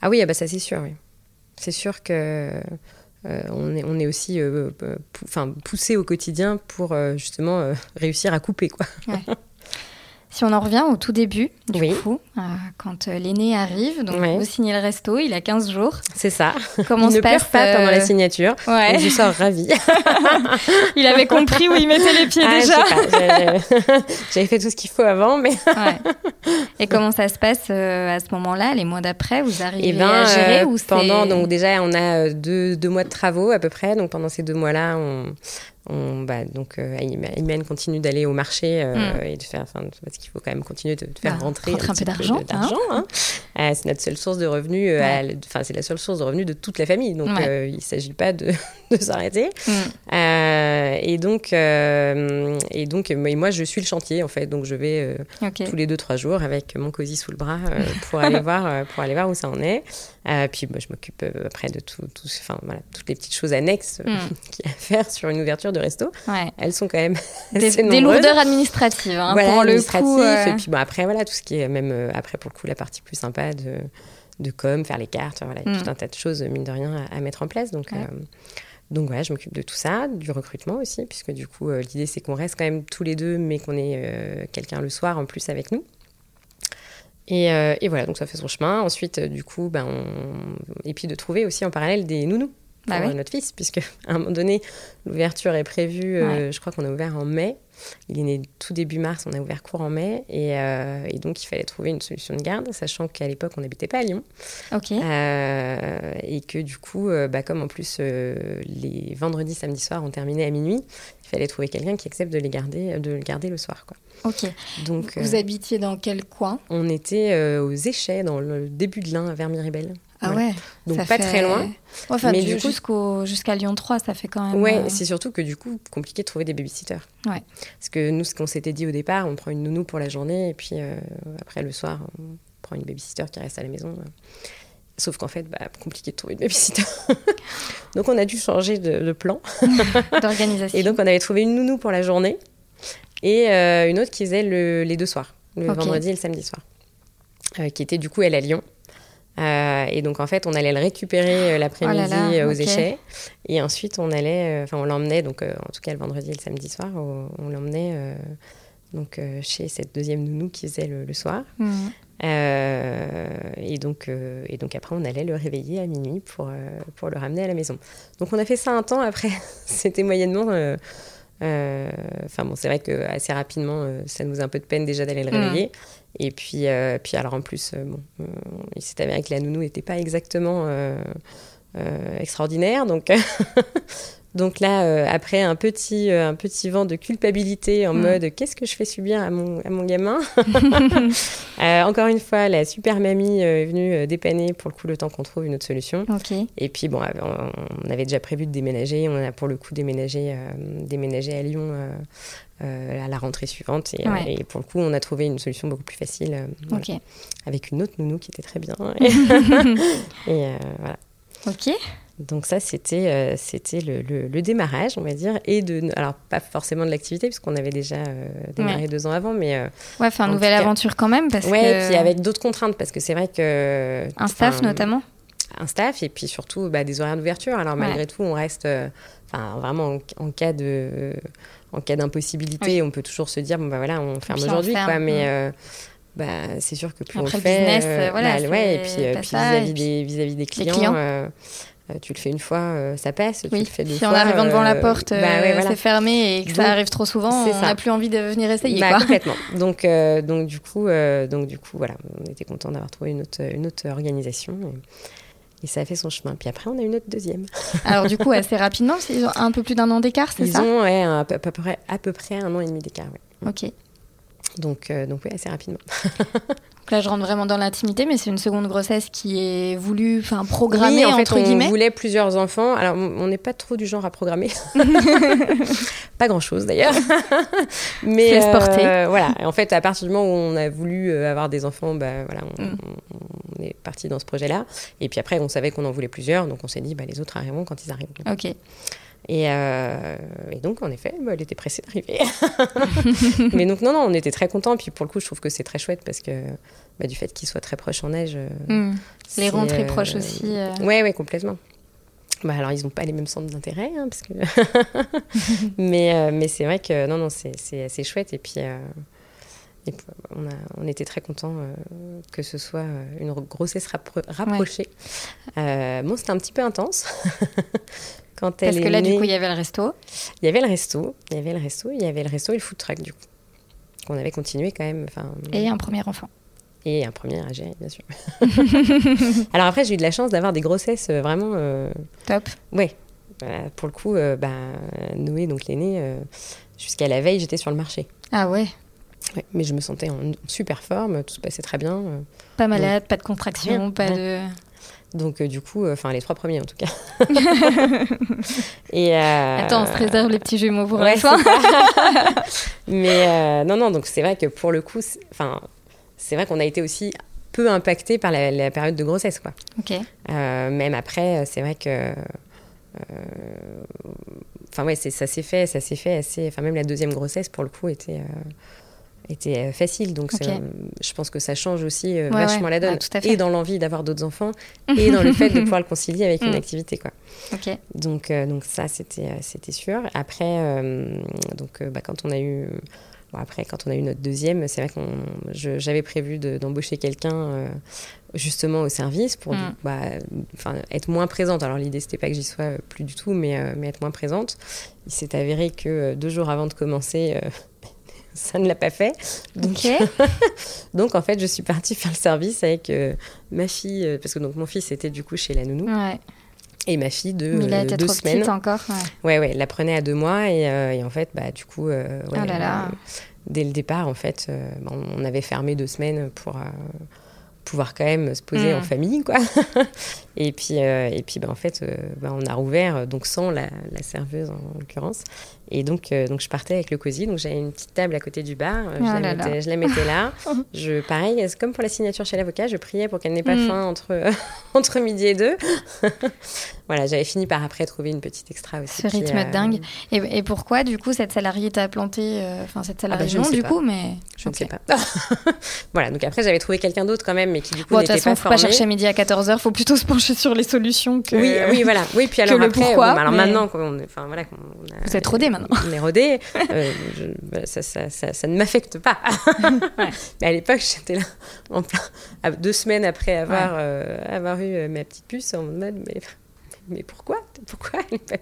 [SPEAKER 2] Ah oui, ah bah ça c'est sûr. Oui. C'est sûr que euh, on, est, on est aussi euh, euh, pou- poussé au quotidien pour euh, justement réussir à couper. Quoi. [LAUGHS]
[SPEAKER 1] Si on en revient au tout début, du
[SPEAKER 2] Oui.
[SPEAKER 1] coup, euh, quand euh, l'aîné arrive, donc vous signez le resto, il a 15 jours.
[SPEAKER 2] C'est ça.
[SPEAKER 1] Comment
[SPEAKER 2] il
[SPEAKER 1] se
[SPEAKER 2] ne
[SPEAKER 1] passe
[SPEAKER 2] pleure pas pendant la
[SPEAKER 1] euh,
[SPEAKER 2] signature.
[SPEAKER 1] Ouais.
[SPEAKER 2] Et je sors ravie. [LAUGHS]
[SPEAKER 1] Il avait compris où il mettait les pieds
[SPEAKER 2] Ah,
[SPEAKER 1] déjà. [LAUGHS]
[SPEAKER 2] j'avais- fait tout ce qu'il faut avant, mais [LAUGHS]
[SPEAKER 1] Ouais. Et comment ça se passe euh, à ce moment-là, les mois d'après Vous arrivez
[SPEAKER 2] Eh ben,
[SPEAKER 1] à gérer
[SPEAKER 2] euh,
[SPEAKER 1] ou
[SPEAKER 2] pendant donc déjà on a euh, deux, deux mois de travaux à peu près donc pendant ces deux mois là on, on bah, donc euh, continue d'aller au marché euh,
[SPEAKER 1] Mm.
[SPEAKER 2] et de faire enfin parce qu'il faut quand même continuer de, de faire
[SPEAKER 1] Bah,
[SPEAKER 2] rentrer
[SPEAKER 1] rentrer un
[SPEAKER 2] petit
[SPEAKER 1] peu d'argent,
[SPEAKER 2] d'argent, hein. Euh, c'est notre seule source de revenus euh,
[SPEAKER 1] Ouais.
[SPEAKER 2] enfin c'est la seule source de revenus de toute la famille donc
[SPEAKER 1] Ouais.
[SPEAKER 2] il s'agit pas de, [LAUGHS] de s'arrêter
[SPEAKER 1] Mm.
[SPEAKER 2] Euh, et donc et donc moi je suis le chantier en fait donc je vais tous les deux trois jours avec mon cosy sous le bras pour aller [LAUGHS] voir pour aller voir où ça en est puis bah, je m'occupe après de tout, tout voilà toutes les petites choses annexes euh,
[SPEAKER 1] Mm. [LAUGHS]
[SPEAKER 2] qu'il y a à faire sur une ouverture de resto
[SPEAKER 1] Ouais.
[SPEAKER 2] elles sont quand même [LAUGHS]
[SPEAKER 1] Des, lourdeurs administratives. hein,
[SPEAKER 2] voilà
[SPEAKER 1] pour le coup. euh,
[SPEAKER 2] et puis bon après voilà tout ce qui est même euh, après pour le coup la partie plus sympa de de com faire les cartes voilà il y a
[SPEAKER 1] Mm.
[SPEAKER 2] tout un tas de choses mine de rien à, à mettre en place donc
[SPEAKER 1] Ouais.
[SPEAKER 2] euh, donc voilà, je m'occupe de tout ça, du recrutement aussi, puisque du coup, euh, l'idée c'est qu'on reste quand même tous les deux, mais qu'on ait euh, quelqu'un le soir en plus avec nous. Et, euh, et voilà, donc ça fait son chemin. Ensuite, euh, du coup, ben, on... et puis de trouver aussi en parallèle des nounous pour
[SPEAKER 1] Bah oui.
[SPEAKER 2] euh, notre fils, puisque à un moment donné, l'ouverture est prévue, euh, je crois qu'on a ouvert en mai. Il est né tout début mars, on a ouvert court en mai, et, euh, et donc il fallait trouver une solution de garde, sachant qu'à l'époque, on n'habitait pas à Lyon.
[SPEAKER 1] Ok.
[SPEAKER 2] Et que du coup, bah, comme en plus les vendredis, samedis soirs ont terminé à minuit, il fallait trouver quelqu'un qui accepte de les garder, de le garder le soir. Quoi.
[SPEAKER 1] Ok.
[SPEAKER 2] Donc,
[SPEAKER 1] Vous
[SPEAKER 2] euh,
[SPEAKER 1] habitiez dans quel coin?
[SPEAKER 2] on était euh, aux Échets, dans le début de l'Ain, vers Miribel.
[SPEAKER 1] Ah ouais.
[SPEAKER 2] Donc pas
[SPEAKER 1] fait-
[SPEAKER 2] très loin.
[SPEAKER 1] Enfin,
[SPEAKER 2] Mais
[SPEAKER 1] du-
[SPEAKER 2] coup-
[SPEAKER 1] jusqu'au jusqu'à Lyon 3, ça fait quand même.
[SPEAKER 2] Ouais,
[SPEAKER 1] euh,
[SPEAKER 2] c'est surtout que du coup, compliqué de trouver des babysitters.
[SPEAKER 1] Ouais.
[SPEAKER 2] Parce que nous, ce qu'on s'était dit au départ, on prend une nounou pour la journée, et puis euh, après le soir, on prend une babysitter qui reste à la maison. Sauf qu'en fait, bah, compliqué de trouver une babysitter. [LAUGHS] donc on a dû changer de, de plan. [LAUGHS]
[SPEAKER 1] d'organisation.
[SPEAKER 2] Et donc, on avait trouvé une nounou pour la journée et euh, une autre qui faisait le- les deux soirs, le vendredi et le samedi soir, euh, qui était du coup elle à Lyon. Euh, et donc, en fait, on allait le récupérer euh, l'après-midi
[SPEAKER 1] Oh
[SPEAKER 2] euh, aux
[SPEAKER 1] ok.
[SPEAKER 2] échets. Et ensuite, on allait, enfin, on l'emmenait, donc, en tout cas, le vendredi et le samedi soir, on l'emmenait donc, chez cette deuxième nounou qui faisait le, le soir. Euh, et, donc, euh, et donc, après, on allait le réveiller à minuit pour, euh, pour le ramener à la maison. Donc, on a fait ça un temps. Après, [LAUGHS] c'était moyennement. Enfin, bon, c'est vrai que assez rapidement, ça nous a un peu de peine déjà d'aller le
[SPEAKER 1] Mhm.
[SPEAKER 2] réveiller. Et puis, euh, puis, alors en plus, euh, bon, euh, il s'est avéré que la nounou n'était pas exactement. extraordinaire donc [LAUGHS] Donc là, euh, après un petit, euh, un petit vent de culpabilité en mm. mode qu'est-ce que je fais subir à mon, à mon gamin [LAUGHS] euh, Encore une fois, la super mamie est venue dépanner pour le coup le temps qu'on trouve une autre solution. Et puis bon, on avait déjà prévu de déménager. On a pour le coup déménagé, déménagé à Lyon. À la rentrée suivante. Et, et, pour le coup on a trouvé une solution beaucoup plus facile avec une autre nounou qui était très bien. [LAUGHS] Et [LAUGHS] voilà.
[SPEAKER 1] Ok.
[SPEAKER 2] Donc ça, c'était euh, c'était le, le, démarrage, on va dire, et de alors pas forcément de l'activité puisqu'on avait déjà euh, démarré deux ans avant, mais
[SPEAKER 1] euh, ouais, enfin une nouvelle aventure quand même parce
[SPEAKER 2] ouais, et puis avec d'autres contraintes parce que c'est vrai que
[SPEAKER 1] un staff notamment,
[SPEAKER 2] un staff et puis surtout bah, des horaires d'ouverture. Alors malgré tout, on reste, enfin vraiment en, cas de en cas d'impossibilité, on peut toujours se dire bon bah voilà, on ferme aujourd'hui, quoi, mais bah, c'est sûr que plus on le fait,
[SPEAKER 1] business, voilà,
[SPEAKER 2] bah, ouais, et puis, vis-à-vis des, vis-à-vis des clients, euh, tu le fais une fois, euh, ça passe. Tu
[SPEAKER 1] le
[SPEAKER 2] fais deux
[SPEAKER 1] si
[SPEAKER 2] fois,
[SPEAKER 1] en arrivant devant la euh, porte, bah c'est fermé et que ça arrive trop souvent, on n'a plus envie de venir essayer.
[SPEAKER 2] Bah, complètement. Donc, donc, du coup, donc, du coup, voilà, on était content d'avoir trouvé une autre, une autre organisation. Et... ça a fait son chemin. Puis après, on a une autre deuxième. [LAUGHS]
[SPEAKER 1] Alors, du coup, assez rapidement, ils ont un peu plus d'un an d'écart, c'est ça?
[SPEAKER 2] Ils ont ouais, à, peu, près, à peu près un an et demi d'écart.
[SPEAKER 1] Ok.
[SPEAKER 2] Donc, donc oui, assez rapidement. [LAUGHS]
[SPEAKER 1] là, je rentre vraiment dans l'intimité, mais c'est une seconde grossesse qui est voulue, enfin programmée en fait, entre guillemets.
[SPEAKER 2] On voulait plusieurs enfants. Alors, on n'est pas trop du genre à programmer, [LAUGHS] pas grand chose d'ailleurs. [LAUGHS]
[SPEAKER 1] mais
[SPEAKER 2] euh, voilà. En fait, à partir du moment où on a voulu euh, avoir des enfants, bah voilà, on, mm. est parti dans ce projet-là. Et puis après, on savait qu'on en voulait plusieurs, donc on s'est dit, bah les autres arriveront quand ils arrivent.
[SPEAKER 1] Ok.
[SPEAKER 2] Euh, et, donc, en effet, bah, elle était pressée d'arriver. [LAUGHS] Mais donc, non, non, on était très contents. Puis pour le coup, je trouve que c'est très chouette parce que bah, du fait qu'ils soient très proches en neige. Euh,
[SPEAKER 1] hmm. Les rentrées euh, proches aussi.
[SPEAKER 2] Oui, ouais, complètement. Bah, alors, ils n'ont pas les mêmes centres d'intérêt, hein, parce que... [LAUGHS] mais, mais c'est vrai que non, non, c'est assez chouette. Et puis, on, a, on, était très contents que ce soit une grossesse rapprochée. bon, c'était un petit peu intense.
[SPEAKER 1] Quand Parce que là, du coup, il y avait le resto.
[SPEAKER 2] Il y avait le resto, il y avait le resto, il y avait le resto et le food truck, du coup. On avait continué quand même.
[SPEAKER 1] Et un premier enfant.
[SPEAKER 2] Et un premier âgé, bien sûr. [LAUGHS] Alors après, j'ai eu de la chance d'avoir des grossesses euh, vraiment... Euh,
[SPEAKER 1] Top.
[SPEAKER 2] Oui. pour le coup, euh, bah, Noé, donc l'aîné, jusqu'à la veille, j'étais sur le marché.
[SPEAKER 1] Ah ouais
[SPEAKER 2] Ouais, mais je me sentais en super forme, tout se passait très bien.
[SPEAKER 1] Pas malade, pas de contraction, pas de...
[SPEAKER 2] Donc, euh, du coup, euh, enfin, les trois premiers en tout cas. [LAUGHS]
[SPEAKER 1] et, euh, Attends, on se réserve les petits jumeaux pour ouais, la fin. [LAUGHS]
[SPEAKER 2] Mais non, non, donc c'est vrai que pour le coup, enfin, c'est vrai qu'on a été aussi peu impacté par la, période de grossesse, quoi.
[SPEAKER 1] Ok.
[SPEAKER 2] même après, c'est vrai que. Enfin, ouais, ça s'est fait, ça s'est fait assez. Enfin, même la deuxième grossesse, pour le coup, était était euh, facile. Donc je pense que ça change aussi euh, vachement la donne. et dans l'envie d'avoir d'autres enfants et dans le fait de pouvoir le [LAUGHS] concilier avec une mm. activité. Quoi. Donc, euh, donc ça, c'était, c'était sûr. Après, donc, bah, quand on a eu... après, quand on a eu notre deuxième, c'est vrai que j'avais prévu d'embaucher quelqu'un justement au service pour mm. bah, être moins présente. Alors l'idée, c'était pas que j'y sois plus du tout, mais, mais être moins présente. Il s'est avéré que deux jours avant de commencer, ça ne l'a pas fait. Donc, [LAUGHS] donc, en fait, je suis partie faire le service avec euh, ma fille, euh, parce que donc mon fils était du coup chez la nounou. Et ma fille de
[SPEAKER 1] euh,
[SPEAKER 2] deux trop semaines.
[SPEAKER 1] encore.
[SPEAKER 2] Ouais. ouais, la prenait à deux mois et, et en fait, bah du coup, oh
[SPEAKER 1] là là.
[SPEAKER 2] dès le départ, en fait, on avait fermé deux semaines pour pouvoir quand même se poser en mm. famille, quoi. [LAUGHS] et puis, et puis bah, en fait, bah, on a rouvert, donc sans la, la serveuse en l'occurrence. Et donc, euh, donc je partais avec le cosy. Donc j'avais une petite table à côté du bar. Euh, je, la, mettais, je la, mettais, là. [LAUGHS] je, pareil, comme pour la signature chez l'avocat, je priais pour qu'elle n'ait pas mm. faim entre, [LAUGHS] entre midi et deux. [LAUGHS] voilà, j'avais fini par après trouver une petite extra aussi.
[SPEAKER 1] Ce rythme euh, dingue. Et, et, pourquoi, du coup, cette salariée t'a planté Enfin, cette ah bah, salariée, non, du coup, mais.
[SPEAKER 2] Je ne sais pas. voilà, donc après, j'avais trouvé quelqu'un d'autre quand même, mais qui du coup
[SPEAKER 1] bon,
[SPEAKER 2] pas.
[SPEAKER 1] De toute façon, faut pas chercher midi à 14h, il faut plutôt se pencher sur les solutions que.
[SPEAKER 2] Oui, oui voilà. Oui, puis alors après,
[SPEAKER 1] pourquoi,
[SPEAKER 2] alors maintenant, on, enfin, voilà,
[SPEAKER 1] on a, Vous êtes rodé
[SPEAKER 2] rodé. Euh, bah, ça, ça, ça, ne m'affecte pas. [LAUGHS] Mais à l'époque, j'étais là, en plein, deux semaines après avoir, euh, avoir eu euh, ma petite puce, en mode, mais, mais pourquoi? Pourquoi elle pas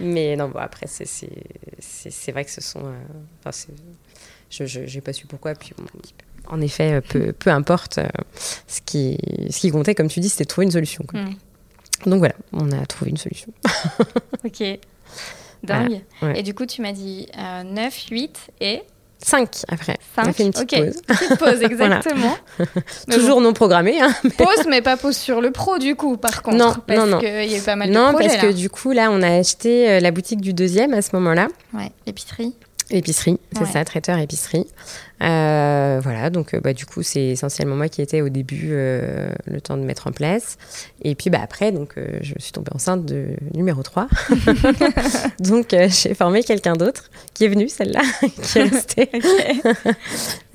[SPEAKER 2] Mais non, bon, après, c'est vrai que ce sont. Enfin, je n'ai pas su pourquoi. Puis, en effet, peu, peu importe. ce, qui, ce qui comptait, comme tu dis, c'était de trouver une solution. Quoi. Mm. Donc voilà, on a trouvé une solution. [LAUGHS]
[SPEAKER 1] ok. Dingue. Et du coup, tu m'as dit 9, 8 et
[SPEAKER 2] 5 après. 5. On a fait une petite pause.
[SPEAKER 1] Petite pause, [LAUGHS] exactement. [LAUGHS]
[SPEAKER 2] Toujours non programmée. Hein,
[SPEAKER 1] Pause, mais pas pause sur le pro, du coup, par contre.
[SPEAKER 2] Non,
[SPEAKER 1] parce
[SPEAKER 2] non, non.
[SPEAKER 1] qu'il y a eu pas mal
[SPEAKER 2] non,
[SPEAKER 1] de projets.
[SPEAKER 2] Non, parce que du coup, là, on a acheté euh, la boutique du deuxième à ce moment-là.
[SPEAKER 1] Ouais, l'épicerie.
[SPEAKER 2] Épicerie, c'est ça, traiteur épicerie. Euh, voilà, donc euh, bah, du coup, c'est essentiellement moi qui étais au début euh, le temps de mettre en place. Et puis bah, après, donc, je suis tombée enceinte de numéro 3. [LAUGHS] donc j'ai formé quelqu'un d'autre qui est venu, celle-là, [LAUGHS] qui est restée.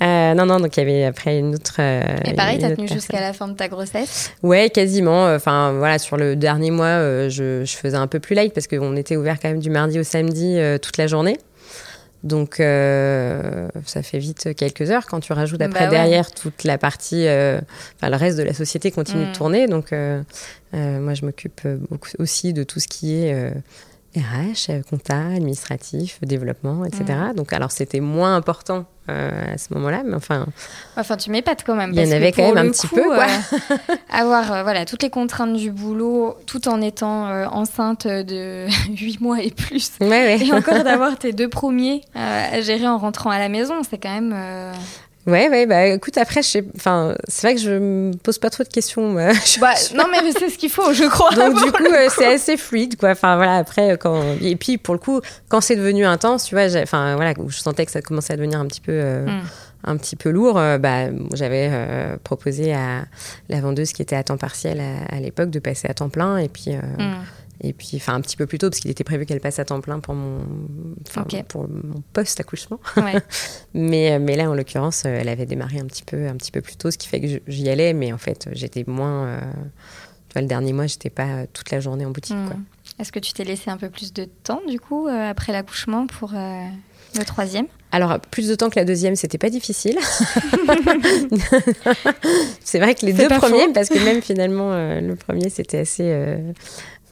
[SPEAKER 2] [LAUGHS] non, non, donc il y avait après une autre.
[SPEAKER 1] Et pareil, t'as tenu jusqu'à la fin de ta grossesse?
[SPEAKER 2] Ouais, quasiment. Enfin voilà, sur le dernier mois, je, je, faisais un peu plus light parce qu'on était ouvert quand même du mardi au samedi toute la journée. Donc, euh, ça fait vite quelques heures quand tu rajoutes après
[SPEAKER 1] bah
[SPEAKER 2] derrière toute la partie, euh, enfin le reste de la société continue
[SPEAKER 1] Mm.
[SPEAKER 2] de tourner. Donc, euh, moi, je m'occupe aussi de tout ce qui est RH, compta, administratif, développement, etc.
[SPEAKER 1] Mm.
[SPEAKER 2] Donc, alors c'était moins important à ce moment-là, mais enfin.
[SPEAKER 1] Enfin, tu m'épates quand même.
[SPEAKER 2] Il y en avait quand même un petit
[SPEAKER 1] coup,
[SPEAKER 2] peu, quoi. [LAUGHS]
[SPEAKER 1] avoir voilà toutes les contraintes du boulot, tout en étant enceinte de [LAUGHS] 8 mois et plus.
[SPEAKER 2] Ouais, ouais.
[SPEAKER 1] Et encore [LAUGHS] d'avoir tes deux premiers à gérer en rentrant à la maison, c'est quand même.
[SPEAKER 2] Ouais, ouais, bah écoute, après, c'est vrai que je me pose pas trop de questions. [LAUGHS]
[SPEAKER 1] Bah, non, mais c'est ce qu'il faut, je crois.
[SPEAKER 2] Donc, du coup, euh, c'est assez fluide, quoi. Enfin, voilà, après, quand. Et puis, pour le coup, quand c'est devenu intense, tu vois, enfin, voilà, je sentais que ça commençait à devenir un petit peu. Euh, mm. Un petit peu lourd, euh, bah, j'avais euh, proposé à la vendeuse qui était à temps partiel à, à l'époque de passer à temps plein et puis mm. Et puis, enfin, un petit peu plus tôt, parce qu'il était prévu qu'elle passe à temps plein pour mon,
[SPEAKER 1] okay.
[SPEAKER 2] pour mon post-accouchement.
[SPEAKER 1] Ouais. [LAUGHS]
[SPEAKER 2] mais, mais là, en l'occurrence, elle avait démarré un petit peu, un petit peu plus tôt, ce qui fait que j'y allais, mais en fait, j'étais moins. Euh, tu vois, le dernier mois, j'étais pas toute la journée en boutique.
[SPEAKER 1] Mmh. Est-ce que tu t'es laissé un peu plus de temps, du coup, euh, après l'accouchement pour euh, le troisième?
[SPEAKER 2] Alors, plus de temps que la deuxième, c'était pas difficile. [LAUGHS] c'est vrai que les deux premiers,
[SPEAKER 1] faux.
[SPEAKER 2] parce que même finalement, euh, le premier, c'était assez. Euh,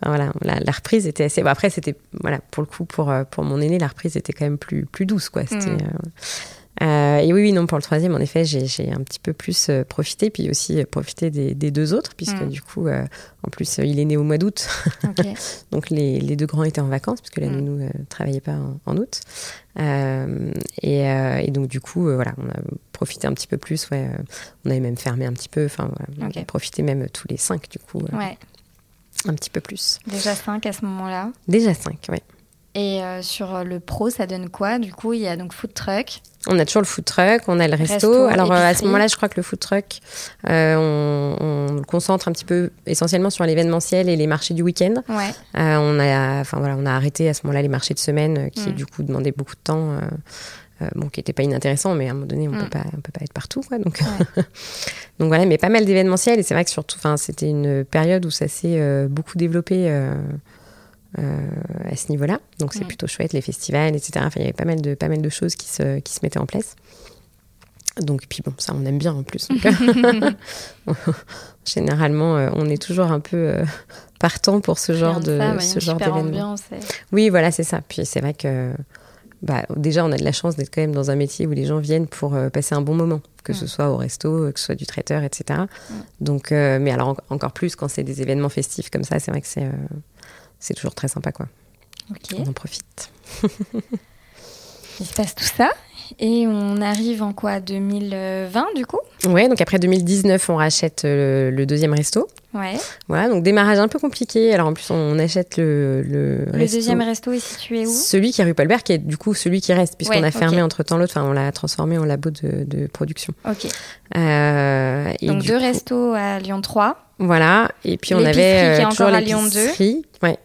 [SPEAKER 2] enfin, voilà, la, la, reprise était assez. Bon, après, c'était. Voilà, pour le coup, pour, pour mon aîné, la reprise était quand même plus, plus douce, quoi. C'était.
[SPEAKER 1] Mmh.
[SPEAKER 2] Euh, et oui, oui, non, pour le troisième, en effet, j'ai un petit peu plus euh, profité, puis aussi euh, profité des, des, deux autres, puisque
[SPEAKER 1] Mm.
[SPEAKER 2] du coup, euh, en plus, il est né au mois d'août.
[SPEAKER 1] Okay. [LAUGHS]
[SPEAKER 2] Donc les, les, deux grands étaient en vacances, puisque la
[SPEAKER 1] Mm.
[SPEAKER 2] nounou ne travaillait pas en, en août. Euh, et, et, donc, du coup, voilà, on a profité un petit peu plus. Ouais, on avait même fermé un petit peu. Enfin, voilà,
[SPEAKER 1] okay.
[SPEAKER 2] on a profité même tous les cinq, du coup.
[SPEAKER 1] Ouais.
[SPEAKER 2] Un petit peu plus.
[SPEAKER 1] Déjà cinq à ce moment-là
[SPEAKER 2] Déjà cinq, oui.
[SPEAKER 1] Et euh, sur le pro, ça donne quoi? Du coup, il y a donc food truck.
[SPEAKER 2] On a toujours le food truck, on a le resto.
[SPEAKER 1] Resto,
[SPEAKER 2] Alors euh, à ce moment-là, je crois que le food truck, euh, on, on le concentre un petit peu essentiellement sur l'événementiel et les marchés du week-end.
[SPEAKER 1] Ouais.
[SPEAKER 2] Euh, on a, enfin voilà, on a arrêté à ce moment-là les marchés de semaine euh, qui
[SPEAKER 1] Mm.
[SPEAKER 2] du coup demandaient beaucoup de temps. Euh, bon, qui n'était pas inintéressant, mais à un moment donné, on
[SPEAKER 1] Mm.
[SPEAKER 2] peut pas, on peut pas être partout, quoi. Donc,
[SPEAKER 1] Ouais. [LAUGHS]
[SPEAKER 2] donc voilà, mais pas mal d'événementiels. Et c'est vrai que surtout, enfin, c'était une période où ça s'est euh, beaucoup développé euh, à ce niveau-là. Donc c'est
[SPEAKER 1] Mm.
[SPEAKER 2] plutôt chouette, les festivals, etc. Enfin, il y avait pas mal de, pas mal de choses qui se, qui se mettaient en place. Donc, puis bon, ça, on aime bien en plus. Donc, [LAUGHS] [LAUGHS] généralement, euh, on est toujours un peu euh, partant pour ce genre de,
[SPEAKER 1] ça, ouais,
[SPEAKER 2] ce genre d'événement. Oui, voilà, c'est ça. Puis c'est vrai que bah, déjà, on a de la chance d'être quand même dans un métier où les gens viennent pour euh, passer un bon moment, que ce
[SPEAKER 1] Mm.
[SPEAKER 2] soit au resto, que ce soit du traiteur, etc.
[SPEAKER 1] Mm.
[SPEAKER 2] Donc, euh, mais alors en- encore plus quand c'est des événements festifs comme ça, c'est vrai que c'est euh, toujours très sympa, quoi. On en profite. [LAUGHS]
[SPEAKER 1] Il se passe tout ça. Et on arrive en quoi 2020 du coup?
[SPEAKER 2] Ouais, donc après 2019, on rachète euh, le deuxième resto.
[SPEAKER 1] Ouais.
[SPEAKER 2] Voilà, donc démarrage un peu compliqué. Alors en plus, on achète le, le,
[SPEAKER 1] Le
[SPEAKER 2] resto.
[SPEAKER 1] deuxième resto est situé où?
[SPEAKER 2] Celui qui est rue Paulbert, qui est du coup celui qui reste, puisqu'on
[SPEAKER 1] Ouais,
[SPEAKER 2] a fermé entre temps l'autre, enfin on l'a transformé en labo de, de production.
[SPEAKER 1] Ok.
[SPEAKER 2] Euh, et
[SPEAKER 1] Donc deux
[SPEAKER 2] coup-
[SPEAKER 1] restos à Lyon 3.
[SPEAKER 2] Voilà, et puis on avait
[SPEAKER 1] qui est
[SPEAKER 2] euh, toujours
[SPEAKER 1] encore à Lyon 2.
[SPEAKER 2] l'épicerie, ouais,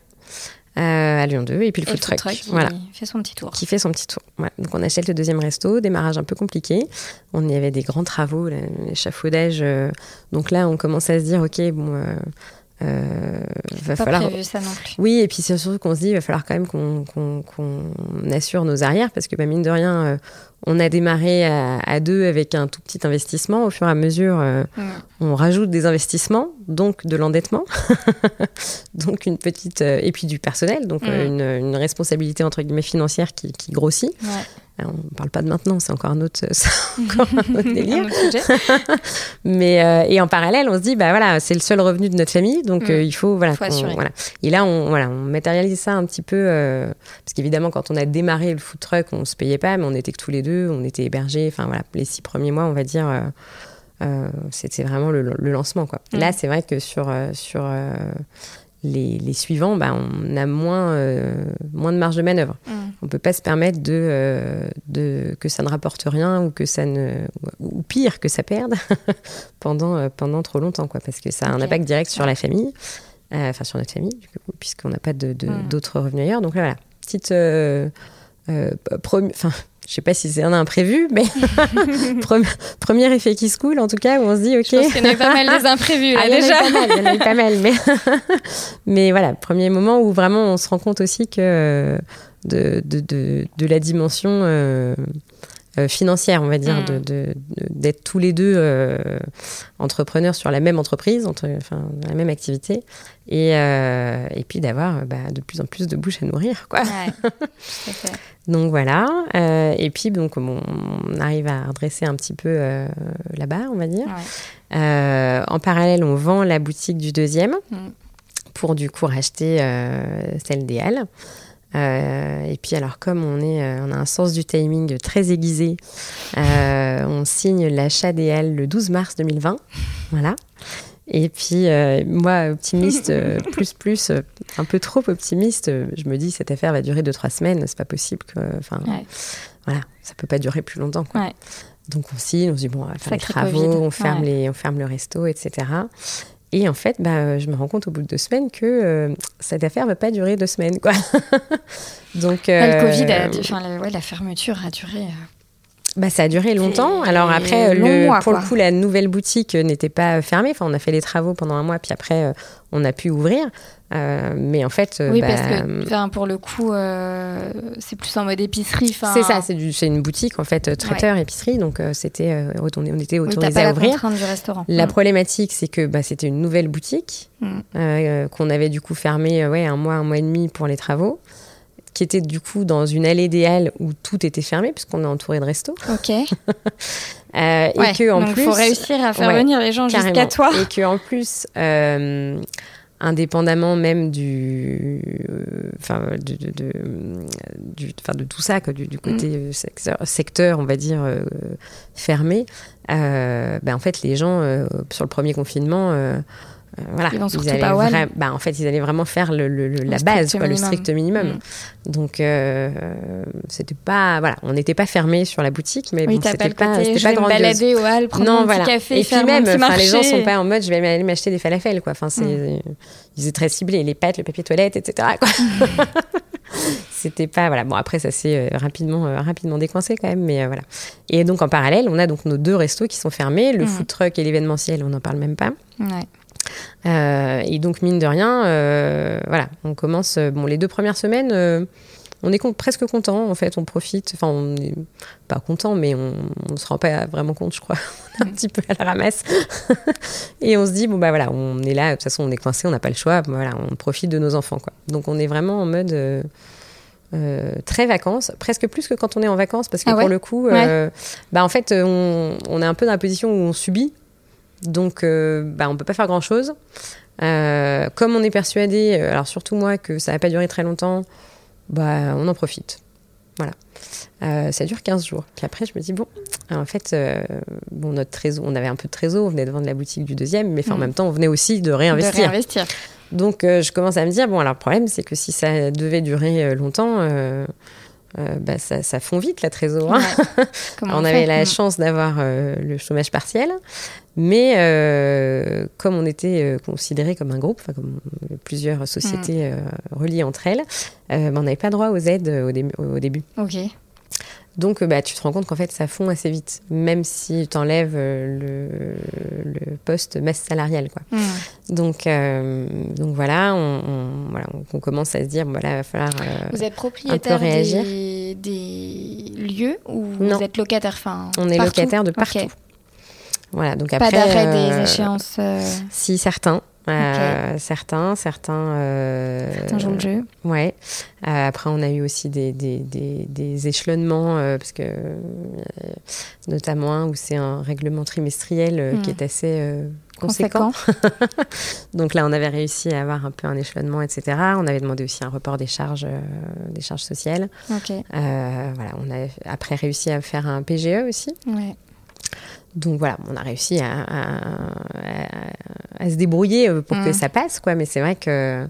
[SPEAKER 2] euh, à Lyon 2, et puis le
[SPEAKER 1] et
[SPEAKER 2] food truck,
[SPEAKER 1] qui
[SPEAKER 2] voilà,
[SPEAKER 1] fait son petit tour.
[SPEAKER 2] qui fait son petit tour. Voilà. Donc on achète le deuxième resto, démarrage un peu compliqué. On y avait des grands travaux, l'échafaudage. euh, donc là, on commence à se dire, ok, bon, euh, euh, va
[SPEAKER 1] Pas
[SPEAKER 2] falloir.
[SPEAKER 1] prévu ça non plus.
[SPEAKER 2] Oui, et puis c'est surtout qu'on se dit, il va falloir quand même qu'on qu'on assure nos arrières, parce que bah, mine de rien, On a démarré à, deux avec un tout petit investissement. Au fur et à mesure, euh, on rajoute des investissements, donc de l'endettement, [LAUGHS] donc une petite euh, et puis du personnel, donc euh, une, responsabilité entre guillemets financière qui, grossit. On ne parle pas de maintenant, c'est encore un autre, [LAUGHS] encore [LAUGHS] un autre délire. [LAUGHS] Mais et en parallèle, on se dit bah voilà, c'est le seul revenu de notre famille, donc il faut voilà, voilà. Et là, on voilà, on matérialise ça un petit peu parce qu'évidemment, quand on a démarré le food truck, on se payait pas, mais on était que tous les deux, on était hébergés. Enfin voilà, les six premiers mois, on va dire, euh, euh, c'était vraiment le, lancement. Quoi. Là, c'est vrai que sur, euh, sur les, les, suivants, bah, on a moins, moins de marge de manœuvre. Mm. On peut pas se permettre de, de, que ça ne rapporte rien ou que ça ne ou pire que ça perde [LAUGHS] pendant, pendant trop longtemps, quoi, parce que ça a un impact direct sur la famille. Enfin, sur notre famille, puisqu'on n'a pas mm. d'autres de, revenus ailleurs. Donc voilà, petite. Euh, euh, je sais pas si c'est un imprévu, mais [LAUGHS] premier effet qui se coule, en tout cas, où on se dit, ok.
[SPEAKER 3] Je pense qu'il y en a eu pas mal des [LAUGHS] imprévus, là, déjà.
[SPEAKER 2] Il y en a eu pas mal, mais, [LAUGHS] mais voilà, premier moment où vraiment on se rend compte aussi que de, de, de, de la dimension euh, euh, financière, on va dire, mm. de, d'être tous les deux euh, entrepreneurs sur la même entreprise, entre, enfin, la même activité, et, euh, et puis d'avoir bah, de plus en plus de bouches à nourrir, quoi. [LAUGHS] donc voilà, et puis donc on arrive à redresser un petit peu la barre, on va dire. en parallèle, on vend la boutique du deuxième mm. pour du coup racheter celle des Halles. Euh, et puis alors comme on, est, euh, on a un sens du timing très aiguisé, euh, on signe l'achat des Halles le 12 mars 2020. Voilà. Et puis moi, optimiste, [LAUGHS] plus plus, un peu trop optimiste, je me dis cette affaire va durer 2-3 semaines, c'est pas possible que... Enfin, voilà, ça peut pas durer plus longtemps. Quoi. Donc on signe, on se dit bon, on va faire les travaux, on ferme, les, on ferme le resto, etc. Et en fait, bah, je me rends compte au bout de deux semaines que euh, cette affaire ne va pas durer deux semaines. Quoi. [LAUGHS]
[SPEAKER 3] Donc, le Covid, a, ouais, la fermeture a duré. Euh,
[SPEAKER 2] bah, ça a duré longtemps. Alors après, le, pour le coup, la nouvelle boutique n'était pas fermée. Enfin, on a fait les travaux pendant un mois, puis après, euh, on a pu ouvrir. Euh, mais en fait,
[SPEAKER 3] oui, parce bah, que pour le coup, euh, c'est plus en mode épicerie.
[SPEAKER 2] C'est ça, c'est une boutique en fait, traiteur épicerie, donc c'était on, on, était autorisé à ouvrir.
[SPEAKER 3] La du restaurant.
[SPEAKER 2] La mm. problématique, c'est que bah, c'était une nouvelle boutique mm. qu'on avait du coup fermée ouais un mois, un mois et demi pour les travaux qui était du coup dans une allée des Halles où tout était fermé puisqu'on est entouré de restos.
[SPEAKER 3] Ok. [LAUGHS] euh, et que en donc plus, faut réussir à faire venir les gens jusqu'à toi.
[SPEAKER 2] Et que en plus, euh, indépendamment même du, enfin de, de, de, du, de tout ça, du, côté mm. secteur, secteur, on va dire fermé. Euh, ben en fait, les gens sur le premier confinement euh, voilà, ils, allaient bah, en fait, ils allaient vraiment faire le, la base, quoi, le strict minimum. Mm. Donc, euh, c'était pas, voilà, on n'était pas fermé sur la boutique, mais
[SPEAKER 3] oui,
[SPEAKER 2] bon,
[SPEAKER 3] c'était pas, c'était pas grandiose. balader au hall, prendre non, un voilà. café, et puis même, les
[SPEAKER 2] gens sont pas en mode, je vais aller m'acheter des falafels, quoi. Enfin, c'est, mm. ils étaient très ciblés, les pâtes, le papier toilette, etc. Quoi. [LAUGHS] c'était pas, voilà. Bon, après, ça s'est euh, rapidement, rapidement décoincé quand même, mais voilà. Et donc, en parallèle, on a donc nos deux restos qui sont fermés, le mm. food truck et l'événementiel, on n'en parle même pas. Ouais. Euh, et donc, mine de rien, euh, voilà, on commence. Euh, bon, les deux premières semaines, on est presque content, en fait, on profite. Enfin, on n'est pas content, mais on ne se rend pas vraiment compte, je crois. [LAUGHS] un petit peu à la ramasse. [LAUGHS] et on se dit, bon, bah voilà, on est là, de toute façon, on est coincé, on n'a pas le choix. Voilà, on profite de nos enfants, quoi. Donc, on est vraiment en mode. très vacances, presque plus que quand on est en vacances, parce que ah pour le coup, bah en fait, on, on, est un peu dans la position où on subit donc, euh, bah, on ne peut pas faire grand-chose. Euh, comme on est persuadé, euh, alors surtout moi, que ça va pas durer très longtemps, bah, on en profite. Voilà. ça dure 15 jours. Puis après, je me dis, bon, en fait, bon, notre trésor, on avait un peu de trésor, on venait de vendre la boutique du deuxième, mais en mm. même temps, on venait aussi de réinvestir. De
[SPEAKER 3] réinvestir.
[SPEAKER 2] Donc, je commence à me dire, bon, alors le problème, c'est que si ça devait durer longtemps, bah, ça, ça, fond vite la trésor. Hein. [LAUGHS] on, avait la mm. chance d'avoir le chômage partiel, mais euh, comme on était considéré comme un groupe, comme plusieurs sociétés mm. reliées entre elles, bah, on n'avait pas droit aux aides au, au début.
[SPEAKER 3] Ok.
[SPEAKER 2] Donc, bah, tu te rends compte qu'en fait, ça fond assez vite, même si tu enlèves le, le, poste masse salariale. Quoi. Hmm. Donc, euh, donc voilà on, on, commence à se dire, voilà, il va falloir
[SPEAKER 3] Vous êtes propriétaire Des, des lieu ou vous êtes locataire enfin,
[SPEAKER 2] On est locataire de partout. Voilà, donc
[SPEAKER 3] après, Pas d'arrêt des échéances
[SPEAKER 2] Si, certains. Euh, certains, certains. Euh,
[SPEAKER 3] certains jouent le jeu.
[SPEAKER 2] Ouais. Euh, après, on a eu aussi des, des, des, des échelonnements, parce que notamment un où c'est un règlement trimestriel qui hmm. est assez conséquent. [LAUGHS] Donc là, on avait réussi à avoir un peu un échelonnement, etc. On avait demandé aussi un report des charges, des charges sociales. voilà, on a après réussi à faire un PGE aussi. Ouais. Donc voilà, on a réussi à, se débrouiller euh, pour que mm. ça passe, quoi. Mais c'est vrai que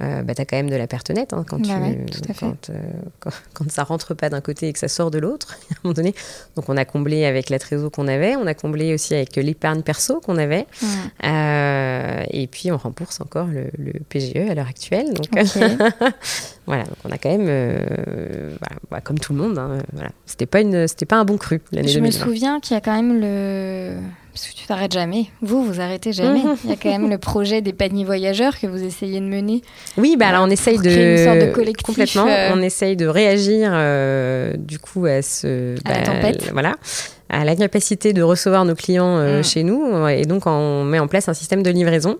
[SPEAKER 2] euh, bah, tu as quand même de la perte nette hein, quand, bah tu, quand, euh, quand, [LAUGHS] quand, ça rentre pas d'un côté et que ça sort de l'autre, [LAUGHS] à un moment donné. Donc on a comblé avec la trésor qu'on avait, on a comblé aussi avec l'épargne perso qu'on avait. Euh, et puis on rembourse encore le, PGE à l'heure actuelle. Donc [LAUGHS] voilà, donc on a quand même, voilà, bah, comme tout le monde, hein, voilà. c'était pas, une, pas un bon cru l'année 2020.
[SPEAKER 3] Je me souviens qu'il y a quand même le parce que tu t'arrêtes jamais. Vous, vous arrêtez jamais. [LAUGHS] Il y a quand même le projet des paniers voyageurs que vous essayez de mener.
[SPEAKER 2] Oui, bah alors on essaye de, une sorte de collectif, complètement. Euh, on essaye de réagir euh, du coup à ce
[SPEAKER 3] à la bah, tempête.
[SPEAKER 2] Voilà, à la capacité de recevoir nos clients euh, mm. chez nous, et donc on met en place un système de livraison.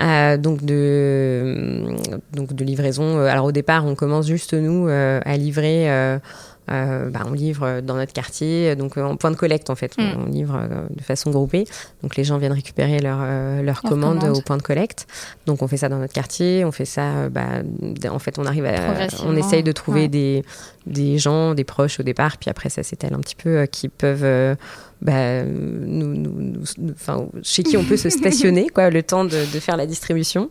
[SPEAKER 2] donc de donc de livraison. Alors au départ, on commence juste nous à livrer euh, bah, on livre dans notre quartier, donc euh, en point de collecte en fait, mm. on, livre euh, de façon groupée. Donc les gens viennent récupérer leurs leur commandes au point de collecte. Donc on fait ça dans notre quartier, on fait ça, bah, en fait on arrive à, on essaye de trouver des, des gens, des proches au départ, puis après ça s'étale un petit peu, qui peuvent bah, nous, nous, enfin, chez qui on peut se stationner, quoi, le temps de, de faire la distribution.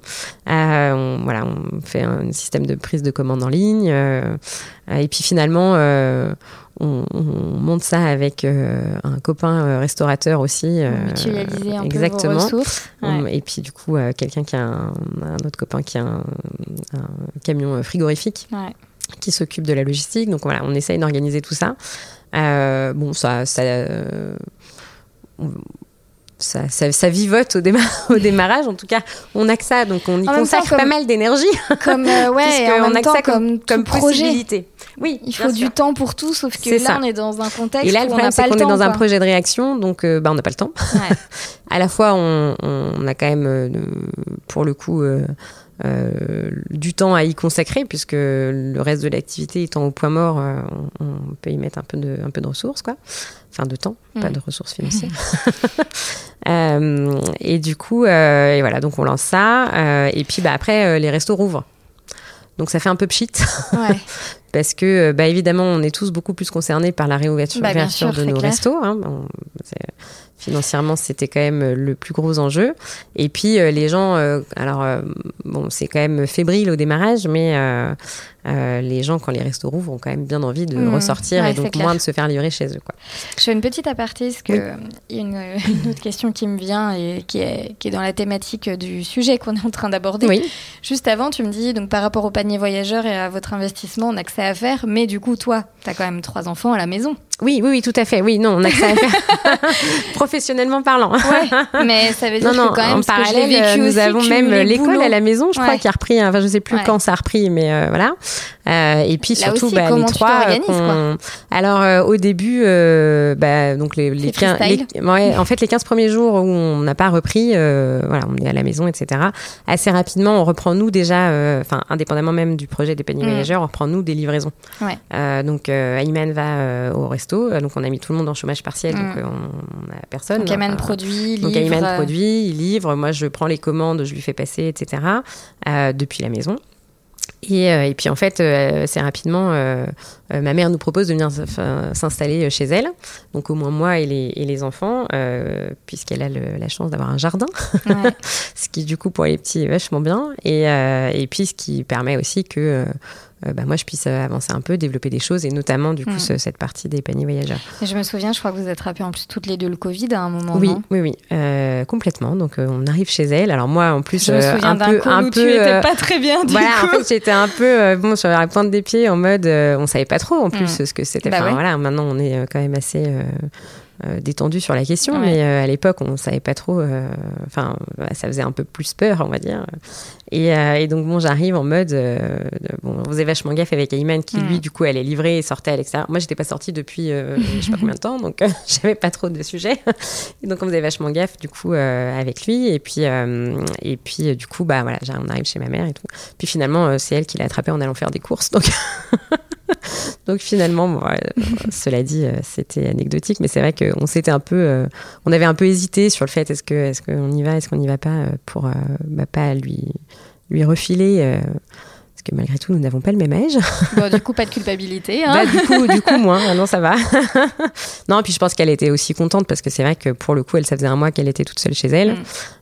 [SPEAKER 2] Euh, on, voilà, on fait un système de prise de commande en ligne. Euh, et puis finalement, euh, on, on, monte ça avec euh, un copain restaurateur aussi.
[SPEAKER 3] Mutualiser un exactement. peu vos ressources.
[SPEAKER 2] Et puis du coup, quelqu'un qui a un, un, autre copain qui a un, un camion frigorifique. Ouais qui s'occupe de la logistique. Donc voilà, on essaye d'organiser tout ça. Euh, bon, ça, ça, euh, ça, ça, vivote au, [LAUGHS] au, démarrage. En tout cas, on a que ça, donc on y consacre pas mal d'énergie. [LAUGHS]
[SPEAKER 3] Comme euh, ouais, en même a temps, ça comme, comme
[SPEAKER 2] possibilité.
[SPEAKER 3] Oui, il faut du temps pour tout, sauf que là, ça. on est dans un contexte.
[SPEAKER 2] Et là, le problème, c'est qu'on est dans un projet de réaction, donc bah, on n'a pas le temps. Ouais. [LAUGHS] à la fois, on, on, a quand même, pour le coup euh, du temps à y consacrer, puisque le reste de l'activité étant au point mort, euh, on, peut y mettre un peu de, un peu de ressources, quoi. Enfin, de temps, pas mm. de ressources financières. [LAUGHS] Euh, et du coup, et voilà, donc on lance ça. et puis, bah, après, les restos rouvrent. Donc ça fait un peu pchit. [LAUGHS] Ouais. Parce que, bah, évidemment, on est tous beaucoup plus concernés par la réouverture bah, de nos restos. Hein. Financièrement, c'était quand même euh, le plus gros enjeu. Et puis, euh, les gens, euh, alors, bon, c'est quand même fébrile au démarrage, mais les gens, quand les restos rouvrent, ont quand même bien envie de mmh. ressortir et donc moins de se faire livrer chez eux. Quoi.
[SPEAKER 3] Je fais une petite aparté, parce qu'il y a [LAUGHS] une, autre question qui me vient et qui est, qui est dans la thématique du sujet qu'on est en train d'aborder. Oui. Juste avant, tu me dis, donc par rapport au panier voyageur et à votre investissement, on a que ça à faire, mais du coup, toi, tu as quand même trois enfants à la maison.
[SPEAKER 2] Oui, oui, oui, tout à fait. Oui, non, on a que ça à faire. [LAUGHS] Professionnellement parlant.
[SPEAKER 3] Ouais, mais ça veut dire
[SPEAKER 2] non,
[SPEAKER 3] que quand même,
[SPEAKER 2] en parallèle, vécu nous avons même l'école à la maison, je crois, qui a repris. Enfin, je sais plus quand ça a repris, mais euh, voilà. Euh, et puis
[SPEAKER 3] Là
[SPEAKER 2] surtout,
[SPEAKER 3] aussi,
[SPEAKER 2] bah,
[SPEAKER 3] les
[SPEAKER 2] trois.
[SPEAKER 3] quoi
[SPEAKER 2] Alors, euh, au début, bah, donc les, les, 15, ouais, en fait, les 15 premiers jours où on n'a pas repris, voilà, on est à la maison, etc. Assez rapidement, on reprend nous déjà, enfin, indépendamment même du projet des paniers mm. voyageurs, on reprend nous des livraisons. donc, Ayman va au euh, donc on a mis tout le monde en chômage partiel, donc mm. euh, on n'a personne.
[SPEAKER 3] Donc Ayman produit,
[SPEAKER 2] livre. Donc Ayman produit, il livre. Moi, je prends les commandes, je lui fais passer, etc. Euh, depuis la maison. Et, et, puis en fait, assez rapidement, ma mère nous propose de venir s'installer chez elle, donc au moins moi et les, et les enfants, puisqu'elle a la chance d'avoir un jardin, [LAUGHS] ce qui du coup pour les petits est vachement bien, et, et puis ce qui permet aussi que euh, bah, moi je puisse euh, avancer un peu, développer des choses et notamment du coup mm. cette partie des paniers voyageurs.
[SPEAKER 3] Et je me souviens, je crois que vous attrapez en plus toutes les deux le Covid à un moment.
[SPEAKER 2] Oui, oui, oui, euh, complètement. Donc on arrive chez elle. Alors moi en plus,
[SPEAKER 3] je me souviens un peu, un peu, tu étais pas très bien. Du
[SPEAKER 2] voilà,
[SPEAKER 3] coup.
[SPEAKER 2] en fait j'étais un peu bon sur la pointe des pieds en mode, on savait pas trop en plus mm. ce que c'était. Bah voilà, maintenant on est quand même assez euh, détendu sur la question, mais euh, à l'époque, on savait pas trop. Euh, enfin, ça faisait un peu plus peur, on va dire. Et, donc, bon, j'arrive en mode. bon, on faisait vachement gaffe avec Ayman, qui lui, du coup, allait livrer et sortait à l'extérieur. Moi, j'étais pas sortie depuis je sais pas combien de temps, donc [LAUGHS] j'avais pas trop de sujets. et donc, on faisait vachement gaffe, du coup, avec lui. Et puis, et puis du coup, bah voilà, on arrive chez ma mère et tout. Puis finalement, c'est elle qui l'a attrapé en allant faire des courses. Donc. [LAUGHS] Donc finalement, cela dit, euh, c'était anecdotique, mais c'est vrai qu'on s'était un peu, euh, on avait un peu hésité sur le fait est-ce que, est-ce qu'on y va, est-ce qu'on n'y va pas, euh, pour bah, pas lui, lui refiler. parce que malgré tout, nous n'avons pas le même âge. [LAUGHS]
[SPEAKER 3] Bon, du coup, pas de culpabilité. Hein
[SPEAKER 2] bah, du coup, du coup, moins. [LAUGHS] Ah non, ça va. [LAUGHS] non, puis je pense qu'elle était aussi contente parce que c'est vrai que pour le coup, elle, ça faisait un mois qu'elle était toute seule chez elle,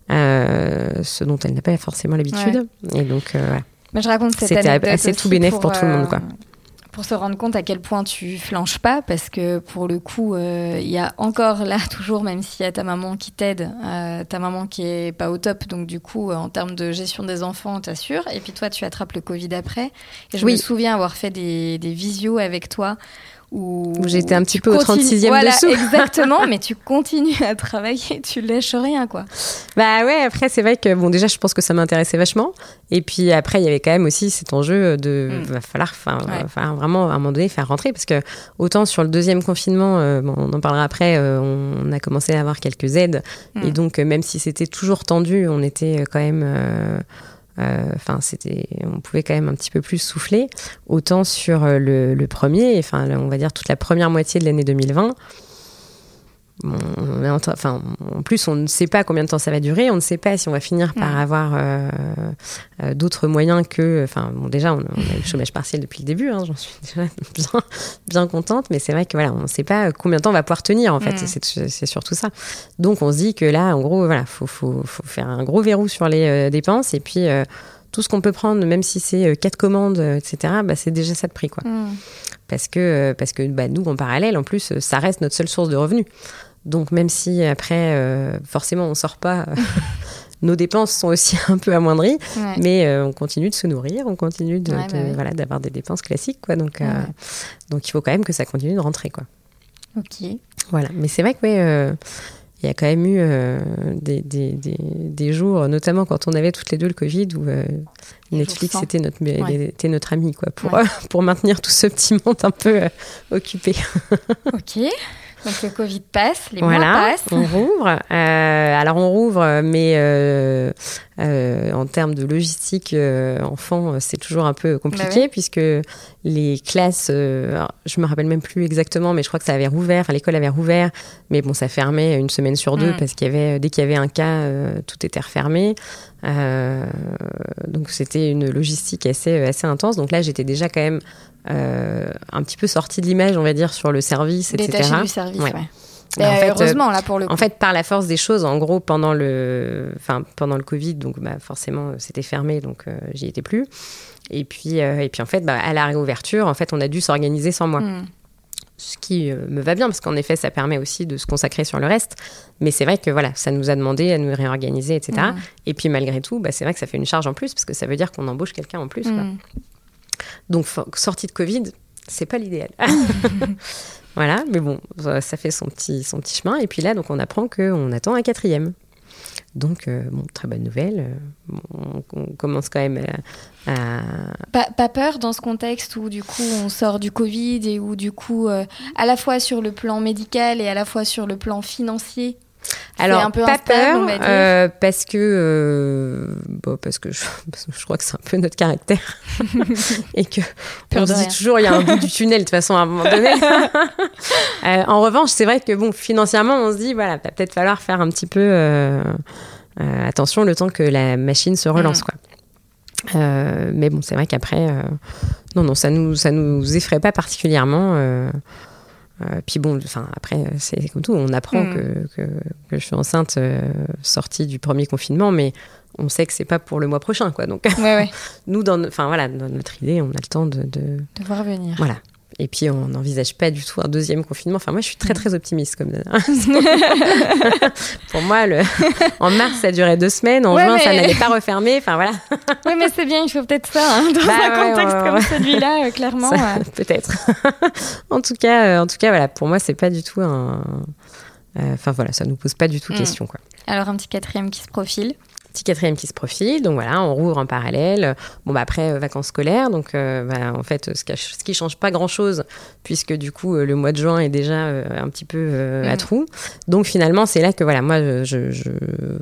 [SPEAKER 2] mm. ce dont elle n'a pas forcément l'habitude. Et donc,
[SPEAKER 3] Mais je raconte cette
[SPEAKER 2] C'était assez tout bénéf pour, tout le monde, quoi
[SPEAKER 3] pour se rendre compte à quel point tu flanches pas, parce que pour le coup, euh, il y a encore là, [LAUGHS] toujours, même s'il y a ta maman qui t'aide, euh, ta maman qui est pas au top, donc du coup, euh, en termes de gestion des enfants, t'assures. Et puis toi, tu attrapes le Covid après. Et je me souviens avoir fait des, des visios avec toi
[SPEAKER 2] où, j'étais un petit peu au 36e
[SPEAKER 3] voilà,
[SPEAKER 2] dessous. [LAUGHS]
[SPEAKER 3] exactement, mais tu continues à travailler, tu lèches rien, quoi.
[SPEAKER 2] Bah ouais, après, c'est vrai que, bon, déjà, je pense que ça m'intéressait vachement. Et puis après, il y avait quand même aussi cet enjeu de, mm. va falloir, enfin, vraiment, à un moment donné, faire rentrer. Parce que, autant sur le deuxième confinement, euh, bon, on en parlera après, euh, on a commencé à avoir quelques aides. Mm. Et donc, euh, même si c'était toujours tendu, on était quand même euh, enfin, c'était, on pouvait quand même un petit peu plus souffler. Autant sur euh, le, le premier, enfin, on va dire toute la première moitié de l'année 2020 enfin, en plus, on ne sait pas combien de temps ça va durer. On ne sait pas si on va finir par avoir euh, euh, d'autres moyens que. Enfin, bon, déjà, on, a eu le chômage partiel depuis le début. Hein, J'en suis [LAUGHS] déjà bien, bien contente. Mais c'est vrai que voilà, on ne sait pas combien de temps on va pouvoir tenir. En fait, mm. c'est surtout ça. Donc, on se dit que là, en gros, voilà, faut, faut, faut faire un gros verrou sur les euh, dépenses et puis. tout ce qu'on peut prendre, même si c'est quatre commandes, etc., bah, c'est déjà ça de prix. Quoi. Mm. Parce que, parce que bah, nous, en parallèle, en plus, ça reste notre seule source de revenus. Donc même si après, euh, forcément, on sort pas, [LAUGHS] nos dépenses sont aussi [LAUGHS] un peu amoindries, mais euh, on continue de se nourrir, on continue de, bah voilà, d'avoir des dépenses classiques, quoi. Donc, euh, donc il faut quand même que ça continue de rentrer, quoi.
[SPEAKER 3] Ok.
[SPEAKER 2] Voilà, mais c'est vrai que il y a quand même eu des, des, des, jours, notamment quand on avait toutes les deux le Covid, où Netflix était notre, était notre ami, quoi, pour, [LAUGHS] pour maintenir tout ce petit monde un peu occupé.
[SPEAKER 3] ok. Donc le Covid passe, les mois passent.
[SPEAKER 2] On rouvre. Euh, alors on rouvre, mais euh, euh, en termes de logistique enfants, c'est toujours un peu compliqué bah puisque les classes, je me rappelle même plus exactement, mais je crois que ça avait rouvert, l'école avait rouvert, mais bon, ça fermait une semaine sur deux mm. parce qu'il y avait dès qu'il y avait un cas, tout était refermé. Donc c'était une logistique assez assez intense. Donc là, j'étais déjà quand même euh, un petit peu sorti de l'image, on va dire, sur le service,
[SPEAKER 3] etc. Détaché du service, ouais. En fait, heureusement, là, pour le
[SPEAKER 2] En fait, par la force des choses, en gros, pendant le, enfin, pendant le Covid, donc bah, forcément, c'était fermé, donc euh, j'y étais plus. Et puis, euh, et puis en fait, bah, à la réouverture, en fait, on a dû s'organiser sans moi. Hmm. Ce qui me va bien, parce qu'en effet, ça permet aussi de se consacrer sur le reste. Mais c'est vrai que voilà, ça nous a demandé à nous réorganiser, etc. Et puis malgré tout, bah, c'est vrai que ça fait une charge en plus, parce que ça veut dire qu'on embauche quelqu'un en plus. Quoi. Hmm. Donc, sortie de Covid, c'est pas l'idéal. [LAUGHS] voilà, mais bon, ça fait son petit, son petit chemin. Et puis là, donc, on apprend qu'on attend un quatrième. Donc, euh, bon, très bonne nouvelle. Euh, on, commence quand même à.
[SPEAKER 3] Pas, peur dans ce contexte où, du coup, on sort du Covid et où, du coup, euh, à la fois sur le plan médical et à la fois sur le plan financier,
[SPEAKER 2] alors, un peu pas peur, euh, parce que, euh, bon, parce que je, [LAUGHS] je, crois que c'est un peu notre caractère [LAUGHS] et que on se dit toujours il y a un bout du tunnel de toute façon à un moment donné. [LAUGHS] euh, en revanche, c'est vrai que bon, financièrement, on se dit voilà, va peut-être falloir faire un petit peu attention le temps que la machine se relance, mm. quoi. Mais bon, c'est vrai qu'après, non, non, ça nous, ça nous effraie pas particulièrement. Euh, puis bon, enfin après, c'est comme tout, on apprend mm. que, que, je suis enceinte euh, sortie du premier confinement, mais on sait que c'est pas pour le mois prochain, quoi. Donc, [LAUGHS] nous, dans, enfin voilà, dans notre idée, on a le temps de, de,
[SPEAKER 3] voir venir.
[SPEAKER 2] Voilà. Et puis on n'envisage pas du tout un deuxième confinement. Enfin, moi, je suis très très optimiste comme [LAUGHS] Pour moi, le... en mars, ça durait deux semaines. En juin, ça n'allait pas refermer. Enfin voilà. [LAUGHS]
[SPEAKER 3] oui, mais c'est bien. Il faut peut-être ça hein, dans bah un contexte comme celui-là, euh, clairement.
[SPEAKER 2] Peut-être. [LAUGHS] en tout cas, euh, en tout cas, voilà. Pour moi, c'est pas du tout un. Enfin voilà, ça nous pose pas du tout mm. question quoi.
[SPEAKER 3] Alors un petit quatrième qui se profile
[SPEAKER 2] petit quatrième qui se profile. Donc voilà, on rouvre en parallèle. Bon, bah après, euh, vacances scolaires. Donc euh, bah, en fait, ce qui, ce qui change pas grand-chose, puisque du coup, euh, le mois de juin est déjà un petit peu à mm. trous. Donc finalement, c'est là que voilà, moi, je, je,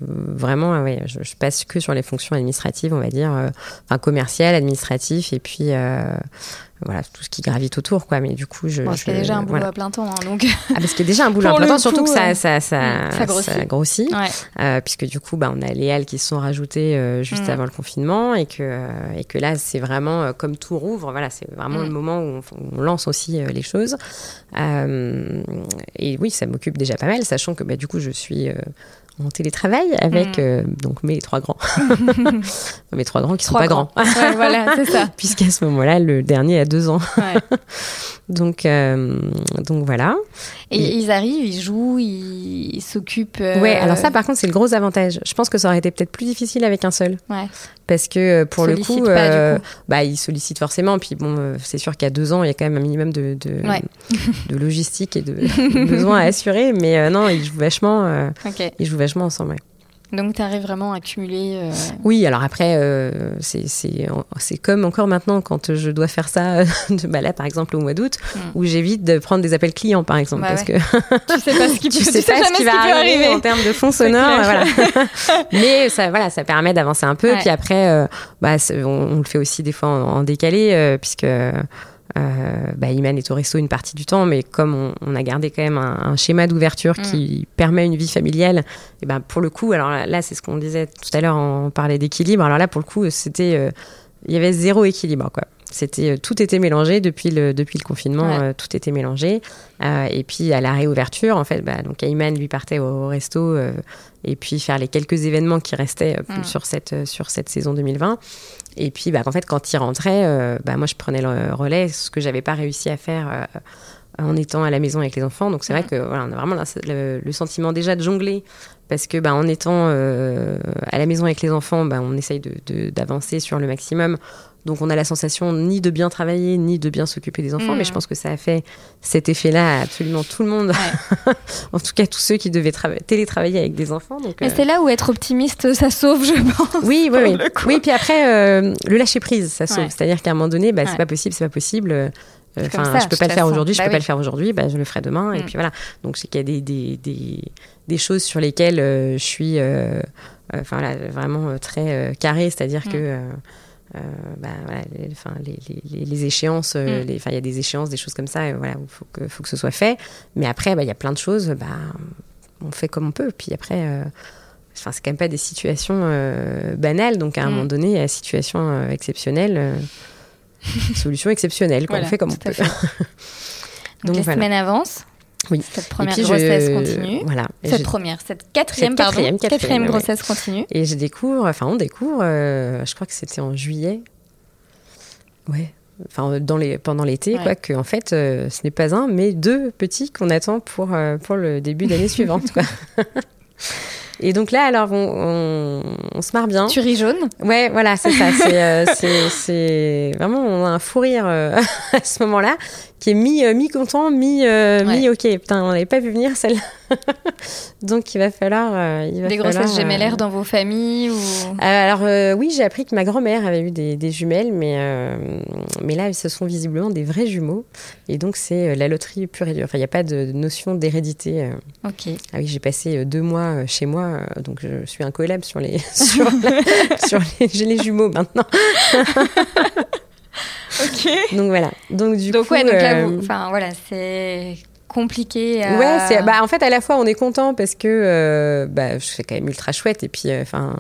[SPEAKER 2] vraiment, ouais, je, je, passe que sur les fonctions administratives, on va dire, enfin commerciales, administratives, et puis voilà tout ce qui gravite autour quoi. Mais du coup je
[SPEAKER 3] bon, je, déjà un boulot à plein temps hein, donc
[SPEAKER 2] ah parce qu'il y a déjà un boulot à [LAUGHS] plein temps surtout que ça ça, ça, ça grossit, euh, puisque du coup bah on a les halles qui se sont rajoutées euh, juste mm. avant le confinement et que euh, et que là c'est vraiment comme tout rouvre voilà c'est vraiment le mm. moment où on, lance aussi les choses. Et oui ça m'occupe déjà pas mal sachant que bah du coup je suis en télétravail avec mm. euh, donc mes trois grands. [LAUGHS] [LAUGHS] mes trois grands qui sont pas grands.
[SPEAKER 3] voilà, c'est ça. [LAUGHS]
[SPEAKER 2] Puisqu'à ce moment-là, le dernier a deux ans. donc, euh, donc voilà.
[SPEAKER 3] Et, ils arrivent, ils jouent, ils s'occupent. Euh,
[SPEAKER 2] ouais, alors ça, par contre, c'est le gros avantage. Je pense que ça aurait été peut-être plus difficile avec un seul. Ouais. Parce que pour le coup, pas, coup, bah, ils sollicitent forcément. Puis bon, c'est sûr a deux ans, il y a quand même un minimum de, de, de logistique et de besoins à assurer. Mais non, ils jouent vachement. Ils jouent vachement ensemble.
[SPEAKER 3] Donc tu arrives vraiment à cumuler. Euh,
[SPEAKER 2] oui, alors après, euh, c'est comme encore maintenant quand je dois faire ça, de, bah là par exemple au mois d'août, hmm. où j'évite de prendre des appels clients par exemple.
[SPEAKER 3] Bah
[SPEAKER 2] parce que
[SPEAKER 3] tu sais pas ce qui, [LAUGHS] tu sais pas
[SPEAKER 2] ce qui va arriver, en termes de fonds sonores. Voilà. [LAUGHS] Mais ça, voilà, ça permet d'avancer un peu. Puis après, euh, bah, on, le fait aussi des fois en, en décalé, puisque euh, bah, Iman est au resto une partie du temps, mais comme on, a gardé quand même un, schéma d'ouverture mm. qui permet une vie familiale, et ben pour le coup, alors là, c'est ce qu'on disait tout à l'heure, on parlait d'équilibre. Alors là, pour le coup, c'était, euh, il y avait zéro équilibre, quoi. C'était euh, tout était mélangé depuis le depuis le confinement, euh, tout était mélangé. et puis à la réouverture, en fait, bah, donc Ayman lui partait au, resto et puis faire les quelques événements qui restaient mm. sur cette sur cette saison 2020. Et puis, bah, en fait, quand il rentrait, euh, bah, moi, je prenais le relais, ce que j'avais pas réussi à faire euh, en étant à la maison avec les enfants. Donc, c'est vrai mm. que voilà, on a vraiment le, sentiment déjà de jongler, parce que bah, en étant euh, à la maison avec les enfants, bah, on essaye d'avancer de, sur le maximum. Donc on a la sensation ni de bien travailler, ni de bien s'occuper des enfants, mais je mm. pense que ça a fait cet effet-là à absolument tout le monde. [LAUGHS] en tout cas, tous ceux qui devaient télétravailler avec des enfants.
[SPEAKER 3] mais euh, c'est là où être optimiste, ça sauve, je pense.
[SPEAKER 2] Oui, oui, oui. Oui, puis après, euh, le lâcher prise, ça sauve. C'est-à-dire qu'à un moment donné, bah, c'est pas possible, c'est pas possible. Euh, enfin, je peux pas le faire aujourd'hui, je bah peux pas le faire aujourd'hui, bah, je le ferai demain. Et mm. puis voilà. Donc c'est qu'il y a des, des, des, des, choses sur lesquelles je suis, enfin vraiment très carré, c'est-à-dire mm. que euh, bah, voilà, les, enfin, les, les, les, échéances, euh, mm. il y a des échéances, des choses comme ça, voilà, il faut que, faut que ce soit fait. Mais après, bah, il y a plein de choses, bah, on fait comme on peut. Puis après, euh, enfin, c'est quand même pas des situations banales, donc à un mm. moment donné, à situation exceptionnelle, [LAUGHS] solution exceptionnelle, on fait comme on peut. [LAUGHS]
[SPEAKER 3] donc, les semaines avancent. Oui. Cette première grossesse continue. Voilà. Cette première, cette quatrième, pardon, quatrième, quatrième, grossesse continue.
[SPEAKER 2] Et je découvre, enfin on découvre, euh, je crois que c'était en juillet. Ouais. Enfin, dans les, pendant l'été, quoi, que en fait, euh, ce n'est pas un, mais deux petits qu'on attend pour, euh, pour le début d'année [LAUGHS] suivante, quoi. [LAUGHS] Et donc là, alors, on, on, se marre bien.
[SPEAKER 3] Tu ris jaune
[SPEAKER 2] Ouais, voilà, c'est ça. C'est [LAUGHS] vraiment, on a un fou rire [LAUGHS] à ce moment-là qui est mi, euh, mi content, mi, euh, mi ok. Putain, on n'avait pas vu venir celle-là. [LAUGHS] Donc il va falloir. Euh, il va
[SPEAKER 3] des grossesses gémellaires dans vos familles ou...
[SPEAKER 2] Alors oui, j'ai appris que ma grand-mère avait eu des, des jumelles, mais mais là, ce sont visiblement des vrais jumeaux. Et donc c'est la loterie pure et dure. Enfin, il n'y a pas de notion d'hérédité.
[SPEAKER 3] Ok.
[SPEAKER 2] Ah oui, j'ai passé deux mois chez moi, donc je suis un collab sur les [LAUGHS] sur, sur les, j'ai les jumeaux maintenant. [LAUGHS]
[SPEAKER 3] ok.
[SPEAKER 2] Donc voilà. Donc du
[SPEAKER 3] donc,
[SPEAKER 2] coup.
[SPEAKER 3] Ouais, donc là, euh, enfin voilà, c'est compliqué.
[SPEAKER 2] Ouais, c'est, bah, en fait, à la fois, on est content parce que euh, bah, c'est quand même ultra chouette. Et puis, euh, enfin,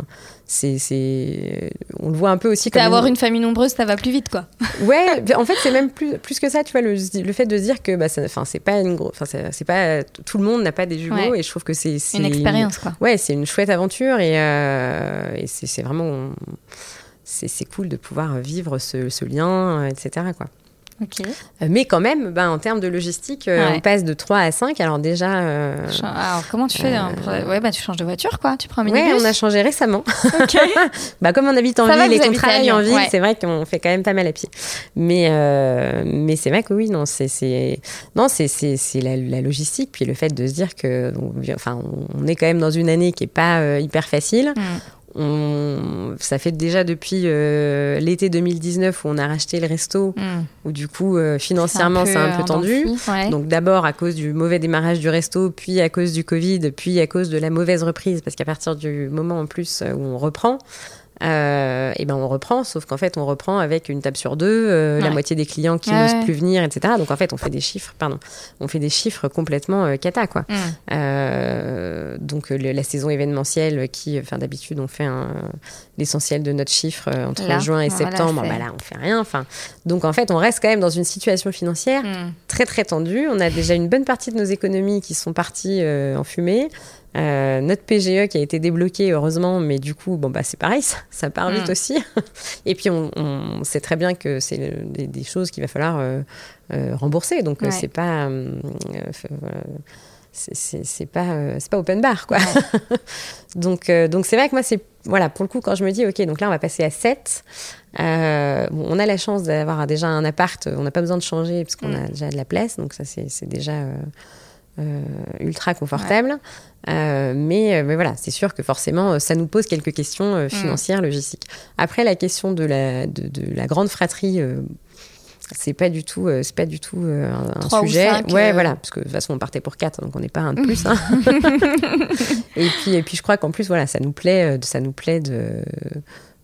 [SPEAKER 2] c'est, on le voit un peu aussi.
[SPEAKER 3] Comme avoir une... famille nombreuse, ça va plus vite, quoi. [LAUGHS]
[SPEAKER 2] ouais, en fait, c'est même plus, plus que ça, tu vois, le, le fait de se dire que, bah, enfin, c'est pas une grosse, enfin, c'est pas tout le monde n'a pas des jumeaux, et je trouve que c'est,
[SPEAKER 3] une expérience, quoi.
[SPEAKER 2] Ouais, c'est une chouette aventure, et, et c'est, c'est vraiment c'est cool de pouvoir vivre ce, lien, etc. Quoi. Mais quand même, ben, en termes de logistique, on passe de 3 à 5. Alors déjà...
[SPEAKER 3] Alors comment tu fais Ouais, bah, tu changes de voiture, quoi. Tu prends un minibus
[SPEAKER 2] Ouais, on a changé récément. [LAUGHS] bah, comme on habite en ville et qu'on travaille en ville, c'est vrai qu'on fait quand même pas mal à pied. Mais, mais c'est vrai que oui, non, c'est la, la, logistique, puis le fait de se dire que, enfin, on est quand même dans une année qui est pas hyper facile. Mm. On, ça fait déjà depuis euh, l'été 2019 où on a racheté le resto, mm. où du coup euh, financièrement c'est un peu, tendu. Donc d'abord à cause du mauvais démarrage du resto, puis à cause du Covid, puis à cause de la mauvaise reprise, parce qu'à partir du moment en plus où on reprend, euh, et ben on reprend, sauf qu'en fait on reprend avec une table sur deux, euh, la moitié des clients qui n'osent plus venir, etc. Donc en fait on fait des chiffres, pardon, on fait des chiffres complètement euh, cata quoi. Mm. Euh, donc la saison événementielle qui, enfin d'habitude on fait l'essentiel de notre chiffre entre juin et septembre, bah là on fait rien. Enfin donc en fait on reste quand même dans une situation financière mm. très très tendue. On a déjà une bonne partie de nos économies qui sont parties en fumée. Euh, notre PGE qui a été débloqué, heureusement, mais du coup, bon, bah, c'est pareil, ça, part vite mm. aussi. [LAUGHS] Et puis, on, sait très bien que c'est des, choses qu'il va falloir euh, euh, rembourser. Donc, c'est pas. c'est pas, c'est pas open bar, quoi. [LAUGHS] donc, donc c'est vrai que moi, c'est. Voilà, pour le coup, quand je me dis, OK, donc là, on va passer à 7. on a la chance d'avoir déjà un appart, on n'a pas besoin de changer parce qu'on a mm. déjà de la place, donc ça, c'est déjà. Ultra confortable. Euh, mais, euh, mais, voilà, c'est sûr que forcément, euh, ça nous pose quelques questions mm. financières, logistiques. Après, la question de la, de, de la grande fratrie, c'est pas du tout, c'est pas du tout un, sujet. ouais, voilà, parce que de toute façon, on partait pour quatre, donc on n'est pas un de plus. Hein. [LAUGHS] et puis, et puis, je crois qu'en plus, voilà, ça nous plaît, ça nous plaît de de,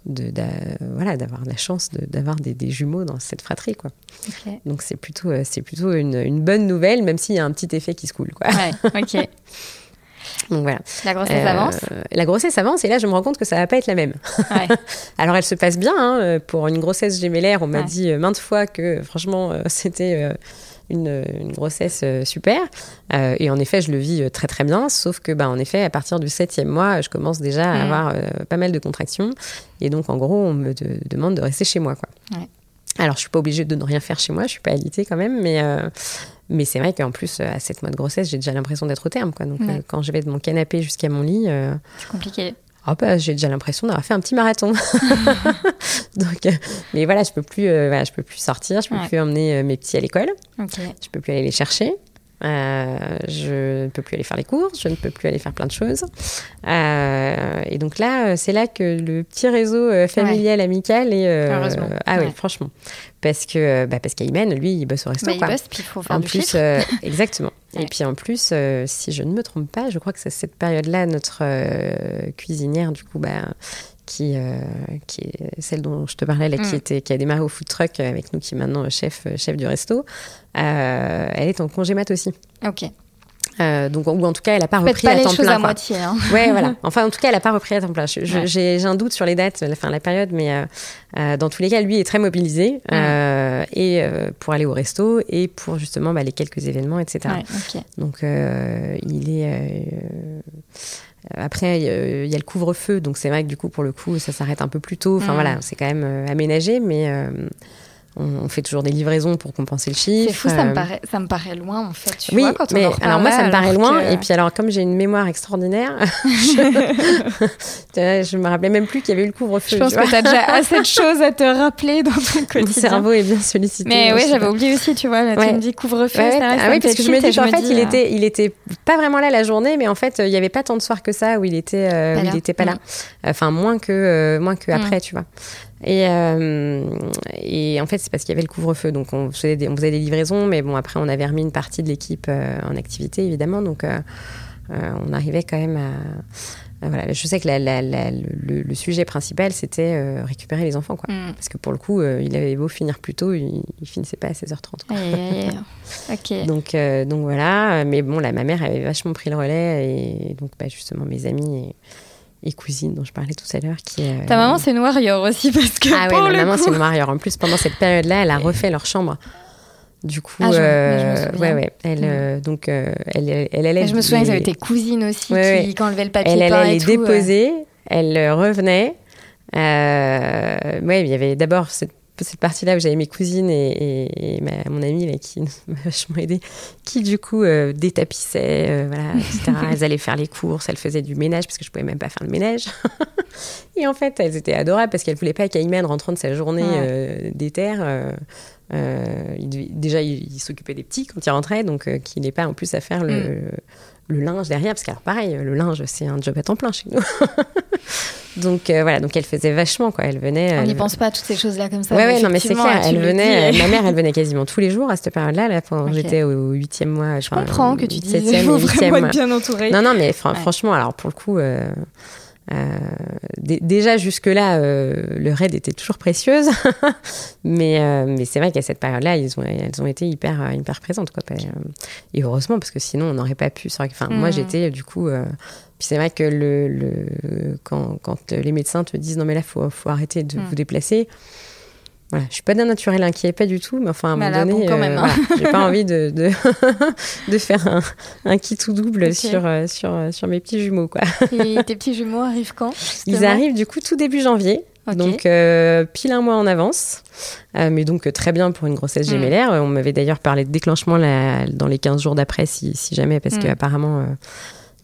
[SPEAKER 2] voilà d'avoir la chance d'avoir des, des, jumeaux dans cette fratrie quoi donc c'est plutôt c'est plutôt une, une, bonne nouvelle même s'il y a un petit effet qui se coule quoi
[SPEAKER 3] ouais, ok [LAUGHS]
[SPEAKER 2] donc voilà.
[SPEAKER 3] La grossesse euh, avance?
[SPEAKER 2] La grossesse avance et là je me rends compte que ça va pas être la même. [LAUGHS] Alors elle se passe bien. Hein, pour une grossesse gémellaire, on m'a dit euh, maintes fois que franchement euh, [LAUGHS] c'était une, grossesse super. et en effet, je le vis très très bien. Sauf que, bah, en effet, à partir du septième mois, je commence déjà à avoir pas mal de contractions. Et donc, en gros, on me demande de rester chez moi. Quoi. Alors, je suis pas obligée de ne rien faire chez moi. Je suis pas alitée quand même, mais mais c'est vrai qu'en plus, euh, à 7 mois de grossesse, j'ai déjà l'impression d'être au terme. Quoi. Donc, euh, quand je vais de mon canapé jusqu'à mon lit.
[SPEAKER 3] Euh, c'est compliqué.
[SPEAKER 2] Oh bah, j'ai déjà l'impression d'avoir fait un petit marathon. [LAUGHS] Donc, mais voilà, je peux plus, voilà, je peux plus sortir, je peux plus emmener mes petits à l'école, okay. je peux plus aller les chercher. Euh, je ne peux plus aller faire les courses, je ne peux plus aller faire plein de choses. Euh, et donc là, c'est là que le petit réseau euh, familial, amical est. ah oui, franchement. Parce que bah, parce qu'Ayman, lui, il bosse au resto.
[SPEAKER 3] Bah, il bosse, puis il faut faire en
[SPEAKER 2] plus, [LAUGHS] exactement. Et puis en plus, si je ne me trompe pas, je crois que c'est cette période-là, notre cuisinière, du coup, bah, qui, qui est celle dont je te parlais, là, qui, mm. était, qui a démarré au food truck avec nous, qui est maintenant chef, chef du resto. Euh, elle est en congé mat aussi.
[SPEAKER 3] Ok.
[SPEAKER 2] Euh, donc, ou en tout cas, elle n'a [LAUGHS] pas repris à temps plein.
[SPEAKER 3] à moitié. Hein.
[SPEAKER 2] Ouais, voilà. Enfin, en tout cas, elle n'a pas repris à temps plein. J'ai un doute sur les dates, la fin de la période, mais euh, dans tous les cas, lui est très mobilisé et pour aller au resto et pour justement bah, les quelques événements, etc. Donc, il est. Après, il y a le couvre-feu, donc c'est vrai que du coup, pour le coup, ça s'arrête un peu plus tôt. Enfin voilà, c'est quand même aménagé, mais on, fait toujours des livraisons pour compenser le chiffre.
[SPEAKER 3] C'est fou, ça me, euh, paraît, ça me paraît loin en fait. Tu
[SPEAKER 2] oui,
[SPEAKER 3] vois, quand
[SPEAKER 2] mais
[SPEAKER 3] on
[SPEAKER 2] alors moi ça me paraît loin. Et puis alors comme j'ai une mémoire extraordinaire, [LAUGHS] je... [LAUGHS] je me rappelais même plus qu'il y avait eu le couvre-feu.
[SPEAKER 3] Je pense que tu as déjà [LAUGHS] assez de choses à te rappeler dans ton quotidien. Mon
[SPEAKER 2] cerveau est bien sollicité.
[SPEAKER 3] Mais oui, j'avais oublié aussi, tu vois. Là, Tu me dis couvre-feu.
[SPEAKER 2] ah oui, parce que je me dis qu'en fait, il était, il était pas vraiment là la journée, mais en fait, il y avait pas tant de soirs que ça où il était, euh, où il était pas là. Enfin, moins que, euh, moins que après, tu vois. Et, euh, et en fait, c'est parce qu'il y avait le couvre-feu. Donc, on faisait, des, on faisait des livraisons, mais bon, après, on avait remis une partie de l'équipe euh, en activité, évidemment. Donc, euh, on arrivait quand même à. voilà. Je sais que la, la, le, sujet principal, c'était récupérer les enfants. Quoi. Mm. Parce que pour le coup, il avait beau finir plus tôt, il, il finissait pas à 16h30. [LAUGHS]
[SPEAKER 3] ok.
[SPEAKER 2] donc, donc voilà. Mais bon, là, ma mère avait vachement pris le relais. Et donc, bah, justement, mes amis. Et, et cousine dont je parlais tout à l'heure. Qui,
[SPEAKER 3] euh, Ta maman, c'est une warrior aussi, parce que.
[SPEAKER 2] Ah oui, ma maman, c'est une warrior. En plus, pendant cette période-là, elle a refait leur chambre. Du coup,
[SPEAKER 3] ah, euh,
[SPEAKER 2] ouais, ouais. Elle, euh, donc, elle, elle, allait.
[SPEAKER 3] Je me souviens, ils avaient été cousines aussi, qui, qui enlevaient le papier.
[SPEAKER 2] Elle
[SPEAKER 3] allait
[SPEAKER 2] les déposer, elle revenait. Euh, ouais, il y avait d'abord cette cette partie-là où j'avais mes cousines et, mon amie là, qui [LAUGHS] m'a vachement aidé, qui du coup euh, détapissaient, euh, voilà, etc. [LAUGHS] elles allaient faire les courses, elles faisaient du ménage parce que je pouvais même pas faire le ménage. [LAUGHS] et en fait, elles étaient adorables parce qu'elles voulaient pas qu'Ayman rentrant de sa journée ouais. d'éther. déjà, il, s'occupait des petits quand il rentrait, donc qu'il n'ait pas en plus à faire le, mm le linge derrière, parce que pareil, le linge c'est un job à temps plein chez nous. [LAUGHS] donc euh, voilà, donc elle faisait vachement quoi. Elle venait.
[SPEAKER 3] On n'y pense pas à toutes ces choses-là comme ça.
[SPEAKER 2] Ouais, ouais, non, mais c'est clair. Elle venait. ma mère, [LAUGHS] elle venait quasiment tous les jours à cette période-là. Là, quand j'étais au huitième mois,
[SPEAKER 3] je, comprends que tu dises. [LAUGHS] Septième, huitième. bien entourée.
[SPEAKER 2] Non, non, mais franchement, alors pour le coup. Euh, euh, déjà jusque-là, euh, le raid était toujours précieuse, [LAUGHS] mais, euh, mais c'est vrai qu'à cette période-là, ils ont, elles ont été hyper, hyper présentes. Quoi. Et heureusement, parce que sinon, on n'aurait pas pu. Enfin, Moi, mm. j'étais du coup. puis c'est vrai que le, le quand, quand, les médecins te disent non, mais là, il faut, faut, arrêter de mm. vous déplacer. Voilà, je suis pas d'un naturel inquiet, pas du tout, mais enfin à un moment donné, quand même, hein. j'ai pas envie de, de, [LAUGHS] de faire un, un, kit tout double sur, sur, sur mes petits jumeaux. Quoi.
[SPEAKER 3] Et tes petits jumeaux arrivent quand
[SPEAKER 2] Ils arrivent du coup tout début janvier. Donc euh, pile un mois en avance, euh, mais donc très bien pour une grossesse hmm. gémellaire. On m'avait d'ailleurs parlé de déclenchement dans les 15 jours d'après, si, si, jamais, parce mm. qu'apparemment, euh,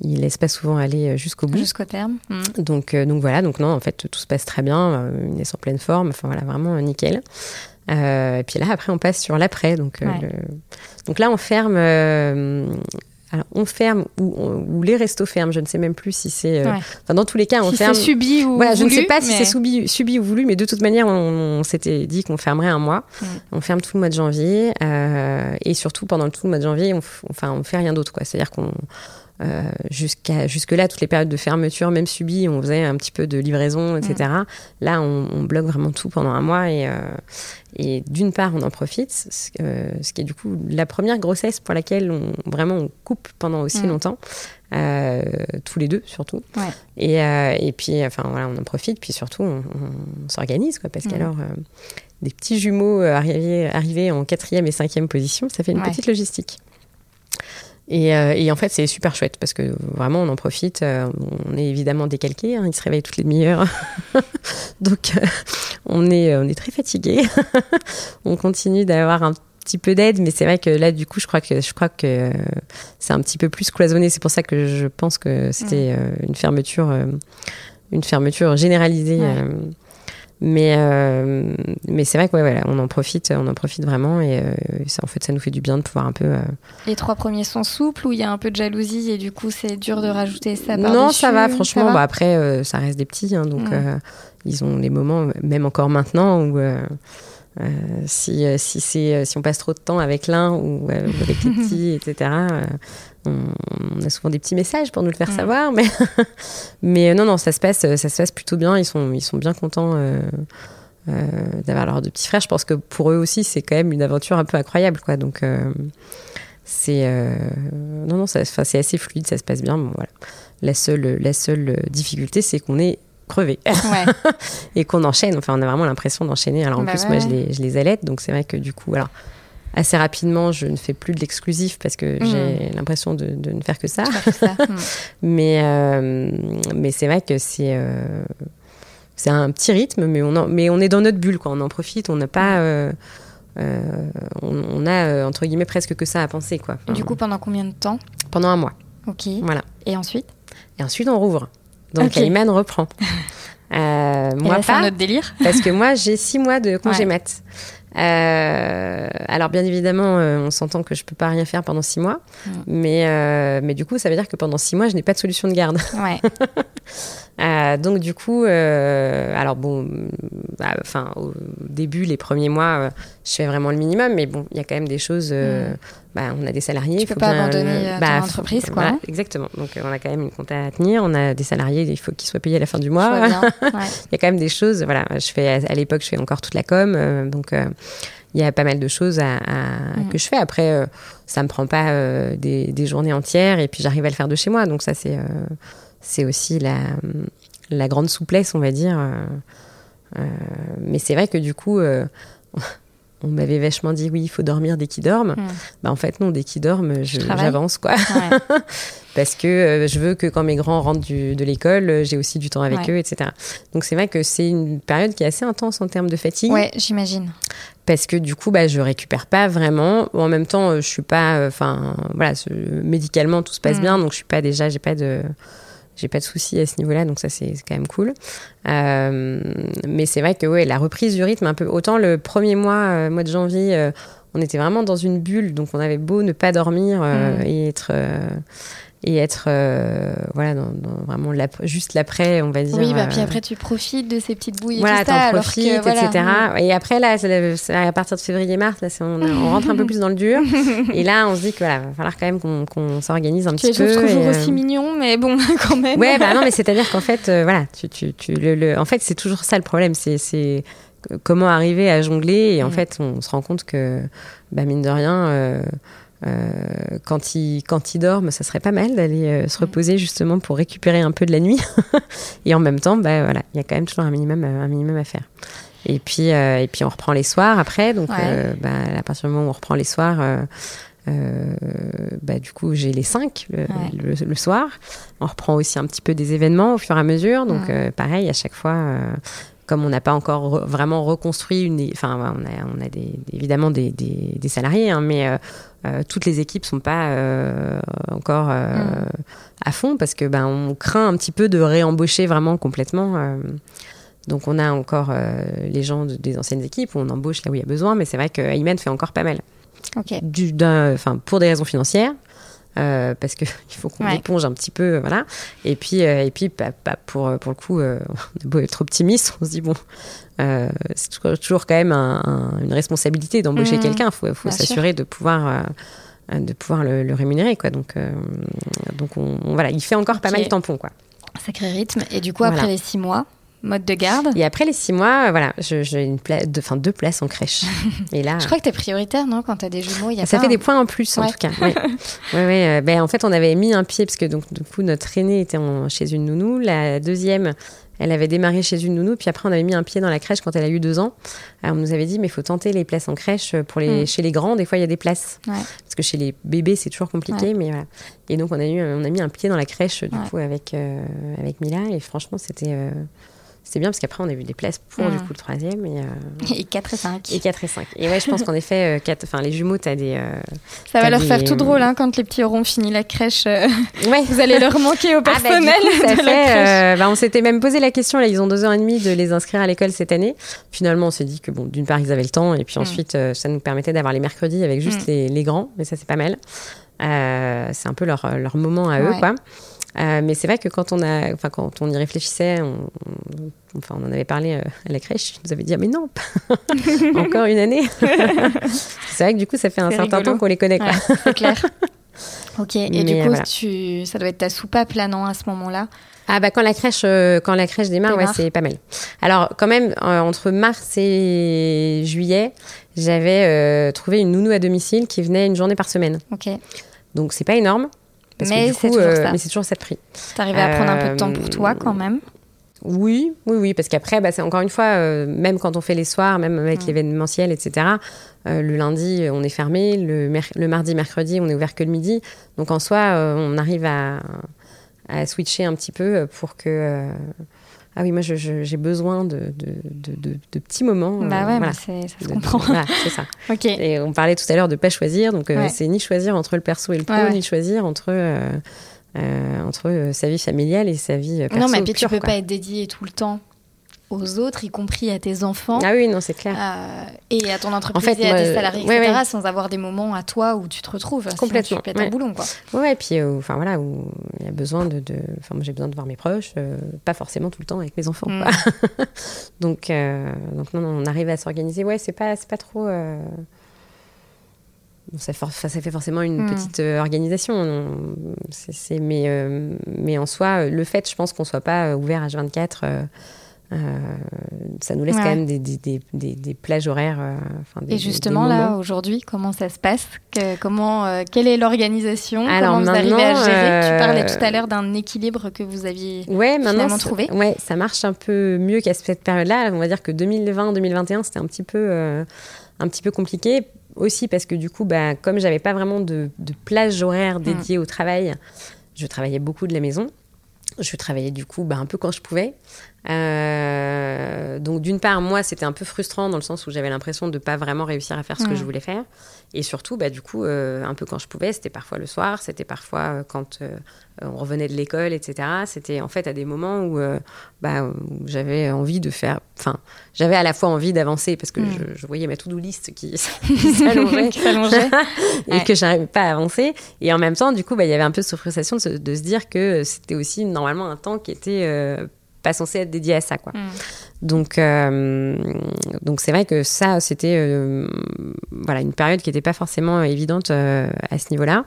[SPEAKER 2] il laisse pas souvent aller euh, jusqu'au bout.
[SPEAKER 3] Jusqu'au terme. Mm.
[SPEAKER 2] Donc, euh, donc voilà, donc non, en fait, tout se passe très bien. Euh, il est en pleine forme. Enfin voilà, vraiment nickel. et puis là, après, on passe sur l'après. Donc, donc là, on ferme. Alors, on ferme ou, les restos ferment. Je ne sais même plus si c'est. Enfin, dans tous les cas, on
[SPEAKER 3] si
[SPEAKER 2] ferme.
[SPEAKER 3] c'est subi ou
[SPEAKER 2] voilà,
[SPEAKER 3] voulu,
[SPEAKER 2] Je ne sais pas si c'est subi, subi, ou voulu, mais de toute manière, on, s'était dit qu'on fermerait un mois. On ferme tout le mois de janvier et surtout pendant tout le mois de janvier, on, enfin, on fait rien d'autre. C'est-à-dire qu'on euh, jusqu'à jusque-là, toutes les périodes de fermeture, même subies, on faisait un petit peu de livraison, etc. Mm. Là, on, bloque vraiment tout pendant un mois et, euh, et d'une part, on en profite, ce, euh, ce, qui est du coup la première grossesse pour laquelle on vraiment on coupe pendant aussi mm. longtemps. tous les deux surtout. Et, et, puis, enfin voilà, on en profite, puis surtout, on, s'organise, quoi, parce mm. qu'alors, des petits jumeaux arrivés, arrivés en quatrième et cinquième position, ça fait une petite logistique. Euh, et, en fait, c'est super chouette parce que vraiment, on en profite. Euh, on est évidemment décalqué. Hein, il se réveille toutes les demi-heures. [LAUGHS] Donc, euh, on, est, on est très fatigué. [LAUGHS] on continue d'avoir un petit peu d'aide, mais c'est vrai que là, du coup, je crois que, je crois que c'est un petit peu plus cloisonné. C'est pour ça que je pense que c'était mm. une fermeture, une fermeture généralisée. Mais, euh, mais c'est vrai que ouais, on en profite, on en profite vraiment et euh, ça, en fait, ça nous fait du bien de pouvoir un peu. Euh,
[SPEAKER 3] Les trois premiers sont souples ou il y a un peu de jalousie et du coup c'est dur de rajouter ça par
[SPEAKER 2] Non, ça va, franchement. Bah, après, ça reste des petits, hein, donc ils ont les moments, même encore maintenant, où euh, si, euh, si, c'est, si on passe trop de temps avec l'un ou avec les [LAUGHS] petits, etc., on, a souvent des petits messages pour nous le faire savoir. Mais, [LAUGHS] mais non, non, ça se, passe, ça se passe plutôt bien. Ils sont, ils sont bien contents. d'avoir leurs deux petits frères. Je pense que pour eux aussi, c'est quand même une aventure un peu incroyable, quoi. Donc, c'est non, non, c'est assez fluide, ça se passe bien. Bon, voilà. La seule, la seule difficulté, c'est qu'on est crever [LAUGHS] et qu'on enchaîne. Enfin, on a vraiment l'impression d'enchaîner. Alors en bah plus, moi, je les, je les allaite, donc c'est vrai que du coup, alors assez rapidement, je ne fais plus de l'exclusif parce que mmh. j'ai l'impression de, de, ne faire que ça. [LAUGHS] Mmh. mais euh, mais c'est vrai que c'est euh, c'est un petit rythme, mais on mais on est dans notre bulle, quoi. On en profite. On n'a pas mmh. euh, on, on, a entre guillemets presque que ça à penser, quoi.
[SPEAKER 3] du coup, pendant combien de temps?
[SPEAKER 2] Pendant un mois.
[SPEAKER 3] Ok.
[SPEAKER 2] Voilà.
[SPEAKER 3] Et ensuite?
[SPEAKER 2] Et ensuite, on rouvre. Donc okay. Ayman reprend. [LAUGHS]
[SPEAKER 3] Euh, moi pas. C'est un autre délire. [LAUGHS]
[SPEAKER 2] parce que moi j'ai six mois de congé mat. Euh, alors bien évidemment, euh, on s'entend que je peux pas rien faire pendant six mois, mm. mais euh, mais du coup, ça veut dire que pendant six mois, je n'ai pas de solution de garde.
[SPEAKER 3] Ouais. [LAUGHS]
[SPEAKER 2] Euh, donc du coup, alors bon, bah, enfin au début, les premiers mois, je fais vraiment le minimum, mais bon, il y a quand même des choses. Mm. Bah, on a des salariés.
[SPEAKER 3] Tu
[SPEAKER 2] il faut
[SPEAKER 3] peux pas abandonner bah, ton entreprise, quoi. Voilà,
[SPEAKER 2] exactement. Donc on a quand même une compte à tenir. On a des salariés, il faut qu'ils soient payés à la fin du mois. [LAUGHS] Ouais. il y a quand même des choses. Voilà, je fais à, l'époque, je fais encore toute la com, donc il y a pas mal de choses à, mm. que je fais. Après, euh, ça me prend pas euh, des, journées entières et puis j'arrive à le faire de chez moi. Donc ça, c'est euh, c'est aussi la, la grande souplesse, on va dire. mais c'est vrai que du coup, [LAUGHS] on m'avait vachement dit oui, il faut dormir dès qu'ils dorment. Hmm. Bah, en fait, non, dès qu'ils dorment, j'avance, quoi. [LAUGHS] Parce que euh, je veux que quand mes grands rentrent de l'école, euh, j'ai aussi du temps avec eux, etc. Donc, c'est vrai que c'est une période qui est assez intense en termes de fatigue.
[SPEAKER 3] Ouais, j'imagine.
[SPEAKER 2] Parce que du coup, bah, je récupère pas vraiment. En même temps, je suis pas, enfin, voilà, médicalement, tout se passe hmm. bien. Donc, je suis pas déjà, j'ai pas de j'ai pas de soucis à ce niveau-là, donc ça c'est quand même cool. Euh, mais c'est vrai que ouais, la reprise du rythme, un peu autant le premier mois, euh, mois de janvier, euh, on était vraiment dans une bulle, donc on avait beau ne pas dormir mm. et être et être euh, voilà dans, vraiment juste l'après on va dire
[SPEAKER 3] oui bah puis euh, après tu profites de ces petites bouilles
[SPEAKER 2] voilà
[SPEAKER 3] t'en
[SPEAKER 2] profites etc mm. et après là à partir de février mars là on, on, rentre un peu plus dans le dur [LAUGHS] et là on se dit que voilà va falloir quand même qu'on s'organise un petit peu
[SPEAKER 3] c'est toujours aussi euh, mignon mais bon [LAUGHS] quand même
[SPEAKER 2] ouais bah non mais c'est à dire qu'en fait voilà tu, tu, tu le, en fait c'est toujours ça le problème c'est comment arriver à jongler et en mm. fait on se rend compte que bah, mine de rien euh, quand ils quand il dorment, ça serait pas mal d'aller euh, se reposer justement pour récupérer un peu de la nuit. [LAUGHS] et en même temps, bah voilà, il y a quand même toujours un minimum un minimum à faire. Et puis euh, et puis on reprend les soirs après. Donc bah, à partir du moment où on reprend les soirs. bah, du coup, j'ai les cinq le, le, soir. On reprend aussi un petit peu des événements au fur et à mesure. Donc, pareil, à chaque fois, comme on n'a pas encore vraiment reconstruit une. Enfin, on a, on a des, évidemment des, des, salariés, hein, mais euh, toutes les équipes sont pas euh, encore euh, mm. à fond parce que ben on craint un petit peu de réembaucher vraiment complètement. donc on a encore les gens des anciennes équipes, on embauche là où il y a besoin, mais c'est vrai que Ayman fait encore pas mal. Enfin, pour des raisons financières. Parce qu'il [LAUGHS] faut qu'on éponge un petit peu, voilà. Et puis, et puis bah, bah, pour, pour le coup, on est [LAUGHS] beau être optimiste, on se dit, bon, euh, c'est toujours quand même une responsabilité d'embaucher mmh. quelqu'un. Il faut, s'assurer de pouvoir euh, de pouvoir le, rémunérer quoi donc euh, donc on, voilà il fait encore pas mal de tampons quoi
[SPEAKER 3] sacré rythme et du coup après les six mois mode de garde
[SPEAKER 2] et après les six mois voilà j'ai une place enfin deux places en crèche [LAUGHS] et là
[SPEAKER 3] je crois que t'es prioritaire non quand t'as des jumeaux il y a
[SPEAKER 2] ça fait des points en plus en tout cas [LAUGHS] ouais. ouais, ben, en fait on avait mis un pied parce que donc du coup notre aînée était chez une nounou la deuxième elle avait démarré chez une nounou, puis après on avait mis un pied dans la crèche quand elle a eu deux ans. Alors on nous avait dit, mais il faut tenter les places en crèche pour les, mm. chez les grands. Des fois, il y a des places. Parce que chez les bébés, c'est toujours compliqué. Mais voilà. Et donc on a, eu, on a mis un pied dans la crèche du coup avec, euh, avec Mila. Et franchement, c'était... Euh, c'est bien parce qu'après, on a vu des places pour du mm. coup le troisième. Et,
[SPEAKER 3] euh, et 4 et 5.
[SPEAKER 2] Et 4 et 5. Et ouais, je pense qu'en effet, euh, enfin, les jumeaux, t'as des. Euh,
[SPEAKER 3] ça va leur faire tout drôle hein, quand les petits auront fini la crèche. [LAUGHS] Ouais. Vous allez leur manquer au ah, bah, personnel.
[SPEAKER 2] ça fait, bah, on s'était même posé la question, là, ils ont deux ans et demi de les inscrire à l'école cette année. Finalement, on s'est dit que, bon, d'une part, ils avaient le temps, et puis mm. ensuite, ça nous permettait d'avoir les mercredis avec juste mm. les, les, grands, mais ça, c'est pas mal. c'est un peu leur, leur moment à eux, quoi. Euh, mais c'est vrai que quand on, a, enfin, quand on y réfléchissait, on, enfin, on en avait parlé euh, à la crèche, ils nous avaient dit ah, mais non, [LAUGHS] encore une année. [LAUGHS] c'est vrai que du coup, ça fait un certain temps qu'on les connaît.
[SPEAKER 3] c'est clair. [LAUGHS] ok, et du coup, tu... ça doit être ta soupape là, non, à ce moment-là?
[SPEAKER 2] Ah bah quand la crèche euh, quand la crèche démarre, ouais, c'est pas mal. Alors quand même entre mars et juillet, j'avais trouvé une nounou à domicile qui venait une journée par semaine.
[SPEAKER 3] OK.
[SPEAKER 2] Donc c'est pas énorme,
[SPEAKER 3] mais c'est toujours, euh,
[SPEAKER 2] mais c'est toujours ça de prix.
[SPEAKER 3] T'arrives à prendre un peu de temps pour toi quand même
[SPEAKER 2] oui, oui, oui, parce qu'après, bah, c'est encore une fois, euh, même quand on fait les soirs, même avec l'événementiel, etc. Euh, le lundi, on est fermé. Le, le, mardi, mercredi, on est ouvert que le midi. Donc en soi, on arrive à, à, switcher un petit peu pour que ah oui, moi j'ai besoin de, de, de, petits moments.
[SPEAKER 3] Bah ouais, ça se comprend.
[SPEAKER 2] Voilà, c'est ça. [LAUGHS]
[SPEAKER 3] ok.
[SPEAKER 2] Et on parlait tout à l'heure de pas choisir, donc euh, c'est ni choisir entre le perso et le pro, ni choisir entre, euh, euh, entre sa vie familiale et sa vie perso.
[SPEAKER 3] Non, mais puis tu peux pas être dédié tout le temps aux autres, y compris à tes enfants.
[SPEAKER 2] Ah oui, non, c'est clair.
[SPEAKER 3] Euh, et à ton entreprise en fait, et à tes salariés, etc., sans avoir des moments à toi où tu te retrouves.
[SPEAKER 2] Complètement.
[SPEAKER 3] tu pètes un boulon, quoi.
[SPEAKER 2] Ouais, et puis, euh, enfin voilà, où il y a besoin de. Enfin, moi, j'ai besoin de voir mes proches, euh, pas forcément tout le temps avec mes enfants, mm. [LAUGHS] donc, donc, non, non, on arrive à s'organiser. Ouais, c'est pas, pas trop. ça, ça, fait forcément une mm. petite organisation. Mais, mais en soi, le fait, je pense qu'on soit pas ouvert à 24 ça nous laisse quand même des, des, des, des plages horaires.
[SPEAKER 3] et justement, là, aujourd'hui, comment ça se passe comment, Quelle est l'organisation? Comment vous arrivez à gérer? Tu parlais tout à l'heure d'un équilibre que vous aviez ouais, finalement trouvé.
[SPEAKER 2] Ouais, ça marche un peu mieux qu'à cette période-là. On va dire que 2020-2021, c'était un petit peu un petit peu compliqué aussi parce que du coup, bah, comme j'avais pas vraiment de, plage horaire hmm. dédiée au travail, je travaillais beaucoup de la maison. Je travaillais du coup bah, un peu quand je pouvais. Euh, donc d'une part, moi, c'était un peu frustrant dans le sens où j'avais l'impression de ne pas vraiment réussir à faire ce que je voulais faire. Et surtout, bah, du coup, euh, un peu quand je pouvais, c'était parfois le soir, c'était parfois euh, quand on revenait de l'école, etc. C'était en fait à des moments où, bah, j'avais envie de faire... Enfin, j'avais à la fois envie d'avancer parce que mm. je, voyais ma to-do list qui, [LAUGHS] s'allongeait et que j'arrivais pas à avancer. Et en même temps, du coup, bah, il y avait un peu cette frustration de se, de se dire que c'était aussi normalement un temps qui était pas censé être dédié à ça, quoi. Mm. Donc, euh, donc c'est vrai que ça, c'était euh, voilà une période qui n'était pas forcément évidente euh, à ce niveau-là.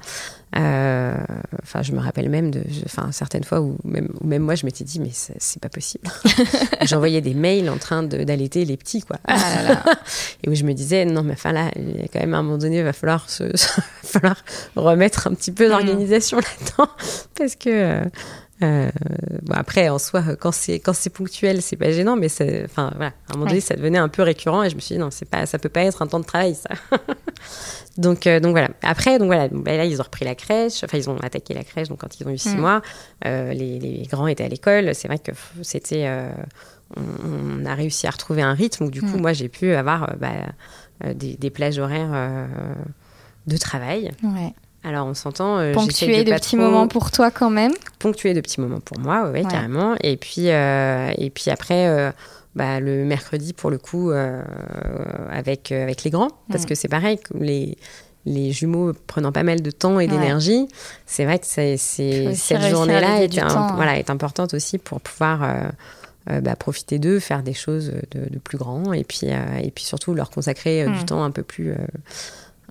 [SPEAKER 2] Enfin, je me rappelle même de, enfin certaines fois où même, même moi je m'étais dit mais c'est pas possible. [LAUGHS] J'envoyais des mails en train d'allaiter les petits, quoi. Ah [LAUGHS] Et où je me disais non mais enfin là, il y a quand même à un moment donné, il va falloir se, [LAUGHS] falloir remettre un petit peu mm. d'organisation là-dedans parce que euh, bon après, en soi, quand c'est quand c'est ponctuel, c'est pas gênant, mais enfin voilà, à un moment donné, ça devenait un peu récurrent et je me suis dit non, c'est pas, ça peut pas être un temps de travail, ça. [LAUGHS] donc euh, donc voilà. Après, donc voilà, ben là ils ont repris la crèche, enfin ils ont attaqué la crèche, donc quand ils ont eu six mm. mois, euh, les, les, grands étaient à l'école. C'est vrai que c'était, on, a réussi à retrouver un rythme où du coup, mm. moi j'ai pu avoir bah, des, des, plages horaires de travail. Ouais. Alors on s'entend.
[SPEAKER 3] Euh, Ponctuer de, petits moments pour toi quand même.
[SPEAKER 2] Ponctuer de petits moments pour moi, oui, carrément. Et puis, euh, et puis après, euh, bah, le mercredi pour le coup avec avec les grands, parce que c'est pareil, les les jumeaux prenant pas mal de temps et d'énergie, c'est vrai que c'est, cette journée-là est, voilà, est importante aussi pour pouvoir bah, profiter d'eux, faire des choses de, plus grand et puis, et puis surtout leur consacrer du temps un peu plus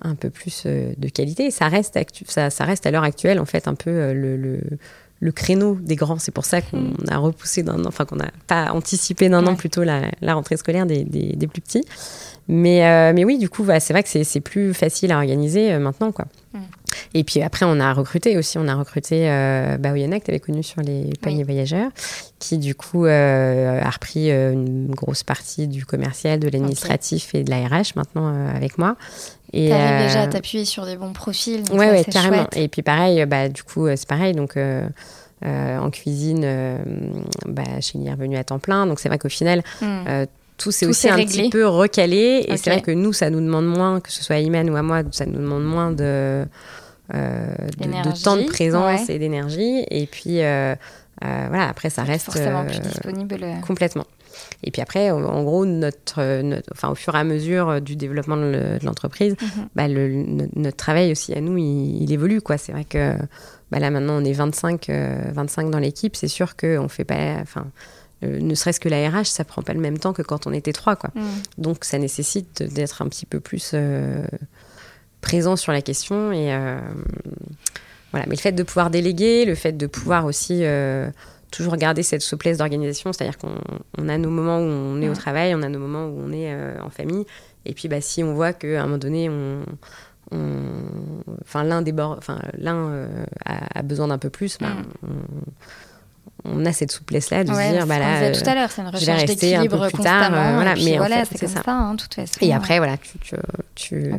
[SPEAKER 2] un peu plus euh, de qualité. ça reste, ça, ça, reste à l'heure actuelle, en fait, un peu euh, le, le, créneau des grands. C'est pour ça qu'on mm. a repoussé d'un an, enfin, qu'on n'a pas anticipé d'un an plutôt la, la, rentrée scolaire des, des, plus petits. Mais, euh, mais oui, du coup, bah, c'est vrai que c'est plus facile à organiser maintenant, quoi. Mm. Et puis après, on a recruté aussi, on a recruté euh, Baouyana, que tu avais connu sur les paniers voyageurs, qui du coup a repris une grosse partie du commercial, de l'administratif et de la RH maintenant avec moi.
[SPEAKER 3] Et euh... déjà à t'appuyer sur des bons profils.
[SPEAKER 2] Oui, ouais, ouais carrément. Et puis pareil, bah, du coup, euh, c'est pareil. Donc, euh, euh, en cuisine, bah, Chélie est revenue à temps plein. Donc, c'est vrai qu'au final, hmm. tout s'est aussi un petit peu recalé. Et c'est vrai que nous, ça nous demande moins, que ce soit à Iman ou à moi, ça nous demande moins de, de, temps de présence et d'énergie. Et puis, voilà, après, ça reste.
[SPEAKER 3] Forcément plus disponible.
[SPEAKER 2] Complètement. Et puis après, en gros, notre, enfin, au fur et à mesure du développement de l'entreprise, mhm. bah, notre travail aussi à nous, il, évolue. quoi. C'est vrai que bah, là, maintenant, on est 25, 25 euh, dans l'équipe. C'est sûr qu'on fait pas. Enfin, euh, ne serait-ce que la RH, ça prend pas le même temps que quand on était trois. Quoi. Mhm. Donc, ça nécessite d'être un petit peu plus euh, présent sur la question. Et voilà. Mais le fait de pouvoir déléguer, le fait de pouvoir aussi toujours garder cette souplesse d'organisation, c'est-à-dire qu'on a nos moments où on est au travail, on a nos moments où on est euh, en famille, et puis bah, si on voit qu'à un moment donné, on, enfin l'un déborde, enfin l'un euh, a, besoin d'un peu plus, bah, mm. on, a cette souplesse là de se dire bah là
[SPEAKER 3] tout à l'heure c'est une recherche d'équilibre plus tard euh, voilà mais voilà c'est ça, ça hein, toute façon,
[SPEAKER 2] et après voilà tu tu, tu,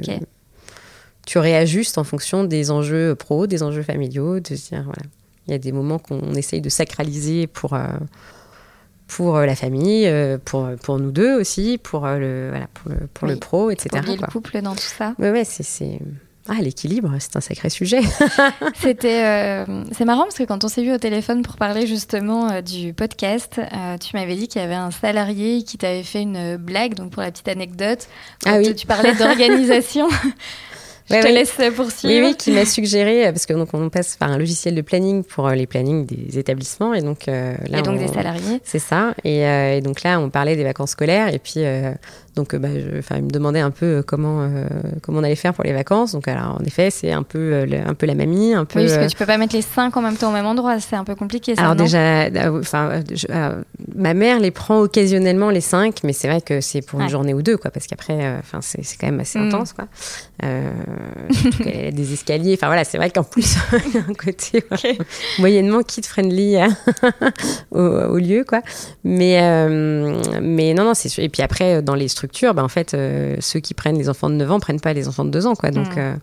[SPEAKER 2] tu réajustes en fonction des enjeux pro des enjeux familiaux de se dire voilà il y a des moments qu'on essaye de sacraliser pour, euh, pour euh, la famille, euh, pour, pour nous deux aussi, pour le, voilà, pour le, pour le pro, etc.
[SPEAKER 3] Pour le couple dans tout ça.
[SPEAKER 2] Oui, ouais, c'est. Ah, l'équilibre, c'est un sacré sujet. [LAUGHS]
[SPEAKER 3] C'était, c'est marrant parce que quand on s'est vu au téléphone pour parler justement du podcast, tu m'avais dit qu'il y avait un salarié qui t'avait fait une blague. Donc pour la petite anecdote, ah oui. tu parlais d'organisation. [LAUGHS] Je te laisse poursuivre.
[SPEAKER 2] Oui, oui, qui m'a suggéré, euh, parce que donc on passe par un logiciel de planning pour euh, les plannings des établissements. Et donc,
[SPEAKER 3] euh, là, et donc des salariés.
[SPEAKER 2] C'est ça. Et, donc là, on parlait des vacances scolaires. Et puis, Donc, bah, je, il me demandait un peu comment, comment on allait faire pour les vacances. Donc, alors, en effet, c'est un peu, un peu la mamie, un peu.
[SPEAKER 1] Oui, parce que tu peux pas mettre les cinq en même temps au même endroit. C'est un peu compliqué. Ça,
[SPEAKER 2] alors déjà, enfin, ma mère les prend occasionnellement les cinq, mais c'est vrai que c'est pour une journée ou deux, quoi, parce qu'après, enfin, c'est quand même assez mm. intense, quoi. des escaliers. Enfin voilà, c'est vrai qu'en plus, [LAUGHS] il y a un côté moyennement kid-friendly [LAUGHS] au, lieu, quoi. Mais, euh, mais non, non, c'est sûr. Et puis après, dans les structures, ben, en fait, euh, ceux qui prennent les enfants de 9 ans prennent pas les enfants de 2 ans, quoi. Donc, mm.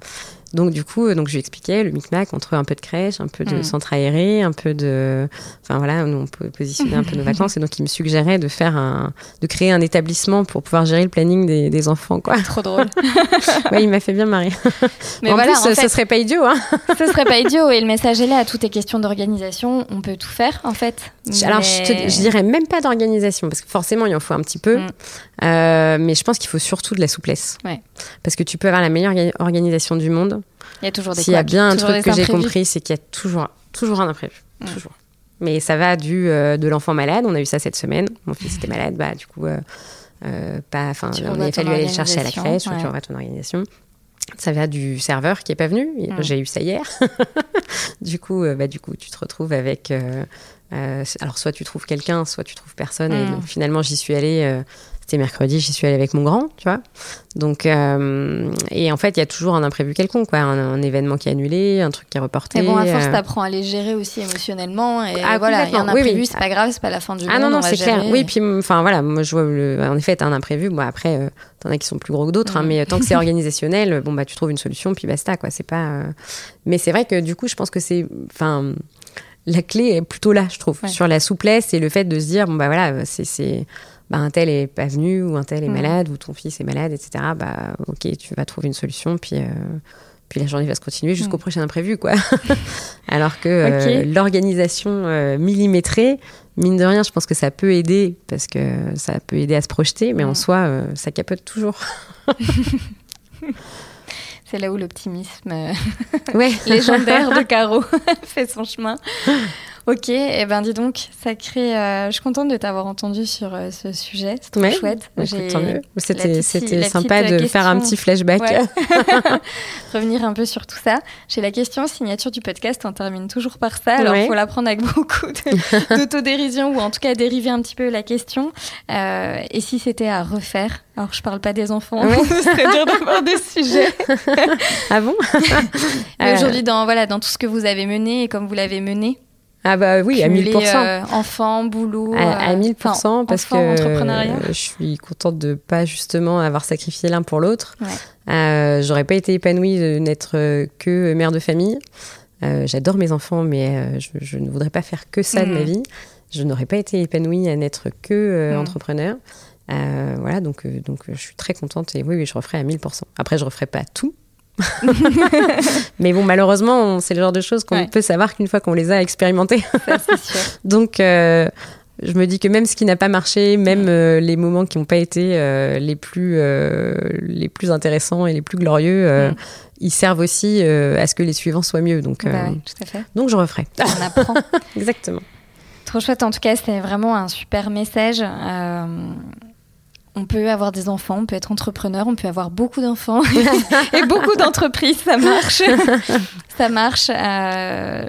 [SPEAKER 2] Donc du coup, euh, donc je lui expliquais le micmac entre un peu de crèche, un peu de mm. centre aéré, un peu de, enfin voilà, on peut positionner un peu nos [LAUGHS] vacances. Et donc il me suggérait de faire un, de créer un établissement pour pouvoir gérer le planning des, des enfants, quoi.
[SPEAKER 1] Trop drôle. [LAUGHS]
[SPEAKER 2] ouais, il m'a fait bien marrer. Mais en voilà, plus, ce serait pas idiot, hein.
[SPEAKER 1] ce serait pas idiot. Et le message est là. À toutes les questions d'organisation, on peut tout faire, en fait.
[SPEAKER 2] Alors je, je, dirais même pas d'organisation parce que forcément il en faut un petit peu. Mm. Euh, mais je pense qu'il faut surtout de la souplesse. Ouais. Parce que tu peux avoir la meilleure organisation du monde
[SPEAKER 1] il y a toujours des
[SPEAKER 2] S'il y a bien un truc que j'ai compris, c'est qu'il y a toujours, toujours un imprévu. Toujours. Mais ça va du euh, de l'enfant malade. On a eu ça cette semaine. Mon fils était malade. Bah, du coup, euh, euh, pas, enfin, il a fallu aller le chercher à la crèche. Ouais. Tu revois ton organisation. Ça va du serveur qui est pas venu. J'ai eu ça hier. [LAUGHS] du coup, bah, du coup, tu te retrouves avec. alors, soit tu trouves quelqu'un, soit tu trouves personne. Et finalement, j'y suis allée c'était mercredi, j'y suis allée avec mon grand, tu vois. Donc, euh, et en fait, il y a toujours un imprévu quelconque, quoi. Un, événement qui est annulé, un truc qui est reporté.
[SPEAKER 1] Et bon, à force, euh... t'apprends à les gérer aussi émotionnellement. Et ah, voilà, il y a un imprévu, oui, c'est pas grave, c'est pas la fin du ah,
[SPEAKER 2] monde. Ah non, non, c'est clair. Oui, puis, enfin, voilà, moi, je vois, le... en effet, t'as un imprévu. Bon, après, euh, t'en as qui sont plus gros que d'autres, hein, mm. mais tant que c'est [LAUGHS] organisationnel, bon, bah, tu trouves une solution, puis basta, quoi. C'est pas. Euh, mais c'est vrai que, du coup, je pense que c'est. Enfin la clé est plutôt là, je trouve, sur la souplesse et le fait de se dire, bon, bah voilà, c'est bah, un tel est pas venu ou un tel est mm. malade ou ton fils est malade, etc. Bah ok, tu vas trouver une solution puis euh, puis la journée va se continuer jusqu'au mm. prochain imprévu quoi. [LAUGHS] Alors que euh, l'organisation euh, millimétrée, mine de rien, je pense que ça peut aider parce que ça peut aider à se projeter, mais en mm. soi, ça capote toujours. [LAUGHS]
[SPEAKER 1] C'est là où l'optimisme ouais. [LAUGHS] légendaire de Caro fait son chemin. Ok, et eh ben dis donc, sacré. Euh, je suis contente de t'avoir entendu sur euh, ce sujet. C'est trop chouette.
[SPEAKER 2] C'était sympa de faire un petit flashback. [LAUGHS] [LAUGHS]
[SPEAKER 1] Revenir un peu sur tout ça. J'ai la question signature du podcast. On termine toujours par ça. Alors il faut la prendre avec [LAUGHS] beaucoup d'autodérision ou en tout cas dériver un petit peu la question. Euh, et si c'était à refaire? Alors, je parle pas des enfants, ce serait dur d'avoir des sujets.
[SPEAKER 2] ah bon?
[SPEAKER 1] Aujourd'hui, dans, voilà, dans tout ce que vous avez mené et comme vous l'avez mené,
[SPEAKER 2] ah bah oui, à 1000%.
[SPEAKER 1] Euh, enfants, boulot.
[SPEAKER 2] À, 1000% euh, parce que je suis contente de pas justement avoir sacrifié l'un pour l'autre. Euh, J'aurais pas été épanouie de n'être que mère de famille. Euh, J'adore mes enfants, mais je, je, ne voudrais pas faire que ça de ma mm. vie. Je n'aurais pas été épanouie à n'être que mm. entrepreneur. voilà, donc, donc je suis très contente et oui, oui, je referai à 1000%. Après, je referai pas tout, [LAUGHS] mais bon, malheureusement, c'est le genre de choses qu'on peut savoir qu'une fois qu'on les a expérimentées. [LAUGHS] Donc, euh, je me dis que même ce qui n'a pas marché, même euh, les moments qui n'ont pas été euh, les, plus, les plus intéressants et les plus glorieux, mm. ils servent aussi à ce que les suivants soient mieux. Donc,
[SPEAKER 1] bah tout à fait.
[SPEAKER 2] donc je referai.
[SPEAKER 1] On apprend. [LAUGHS]
[SPEAKER 2] Exactement.
[SPEAKER 1] Trop chouette. En tout cas, c'était vraiment un super message on peut avoir des enfants, on peut être entrepreneur, on peut avoir beaucoup d'enfants [LAUGHS] et beaucoup d'entreprises, ça marche. [LAUGHS] ça marche. Euh,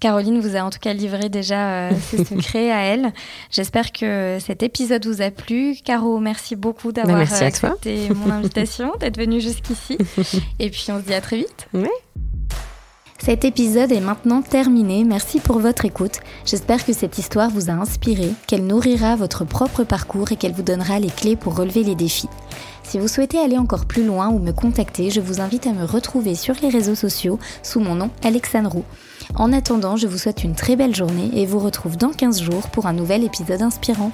[SPEAKER 1] Caroline vous a en tout cas livré déjà euh, ses [LAUGHS] secrets à elle. J'espère que cet épisode vous a plu. Caro, merci beaucoup bah, d'avoir accepté mon invitation, d'être venue jusqu'ici. Et puis on se dit à très vite. Cet épisode est maintenant terminé, merci pour votre écoute. J'espère que cette histoire vous a inspiré, qu'elle nourrira votre propre parcours et qu'elle vous donnera les clés pour relever les défis. Si vous souhaitez aller encore plus loin ou me contacter, je vous invite à me retrouver sur les réseaux sociaux sous mon nom Alexandre Roux. En attendant, je vous souhaite une très belle journée et vous retrouve dans 15 jours pour un nouvel épisode inspirant.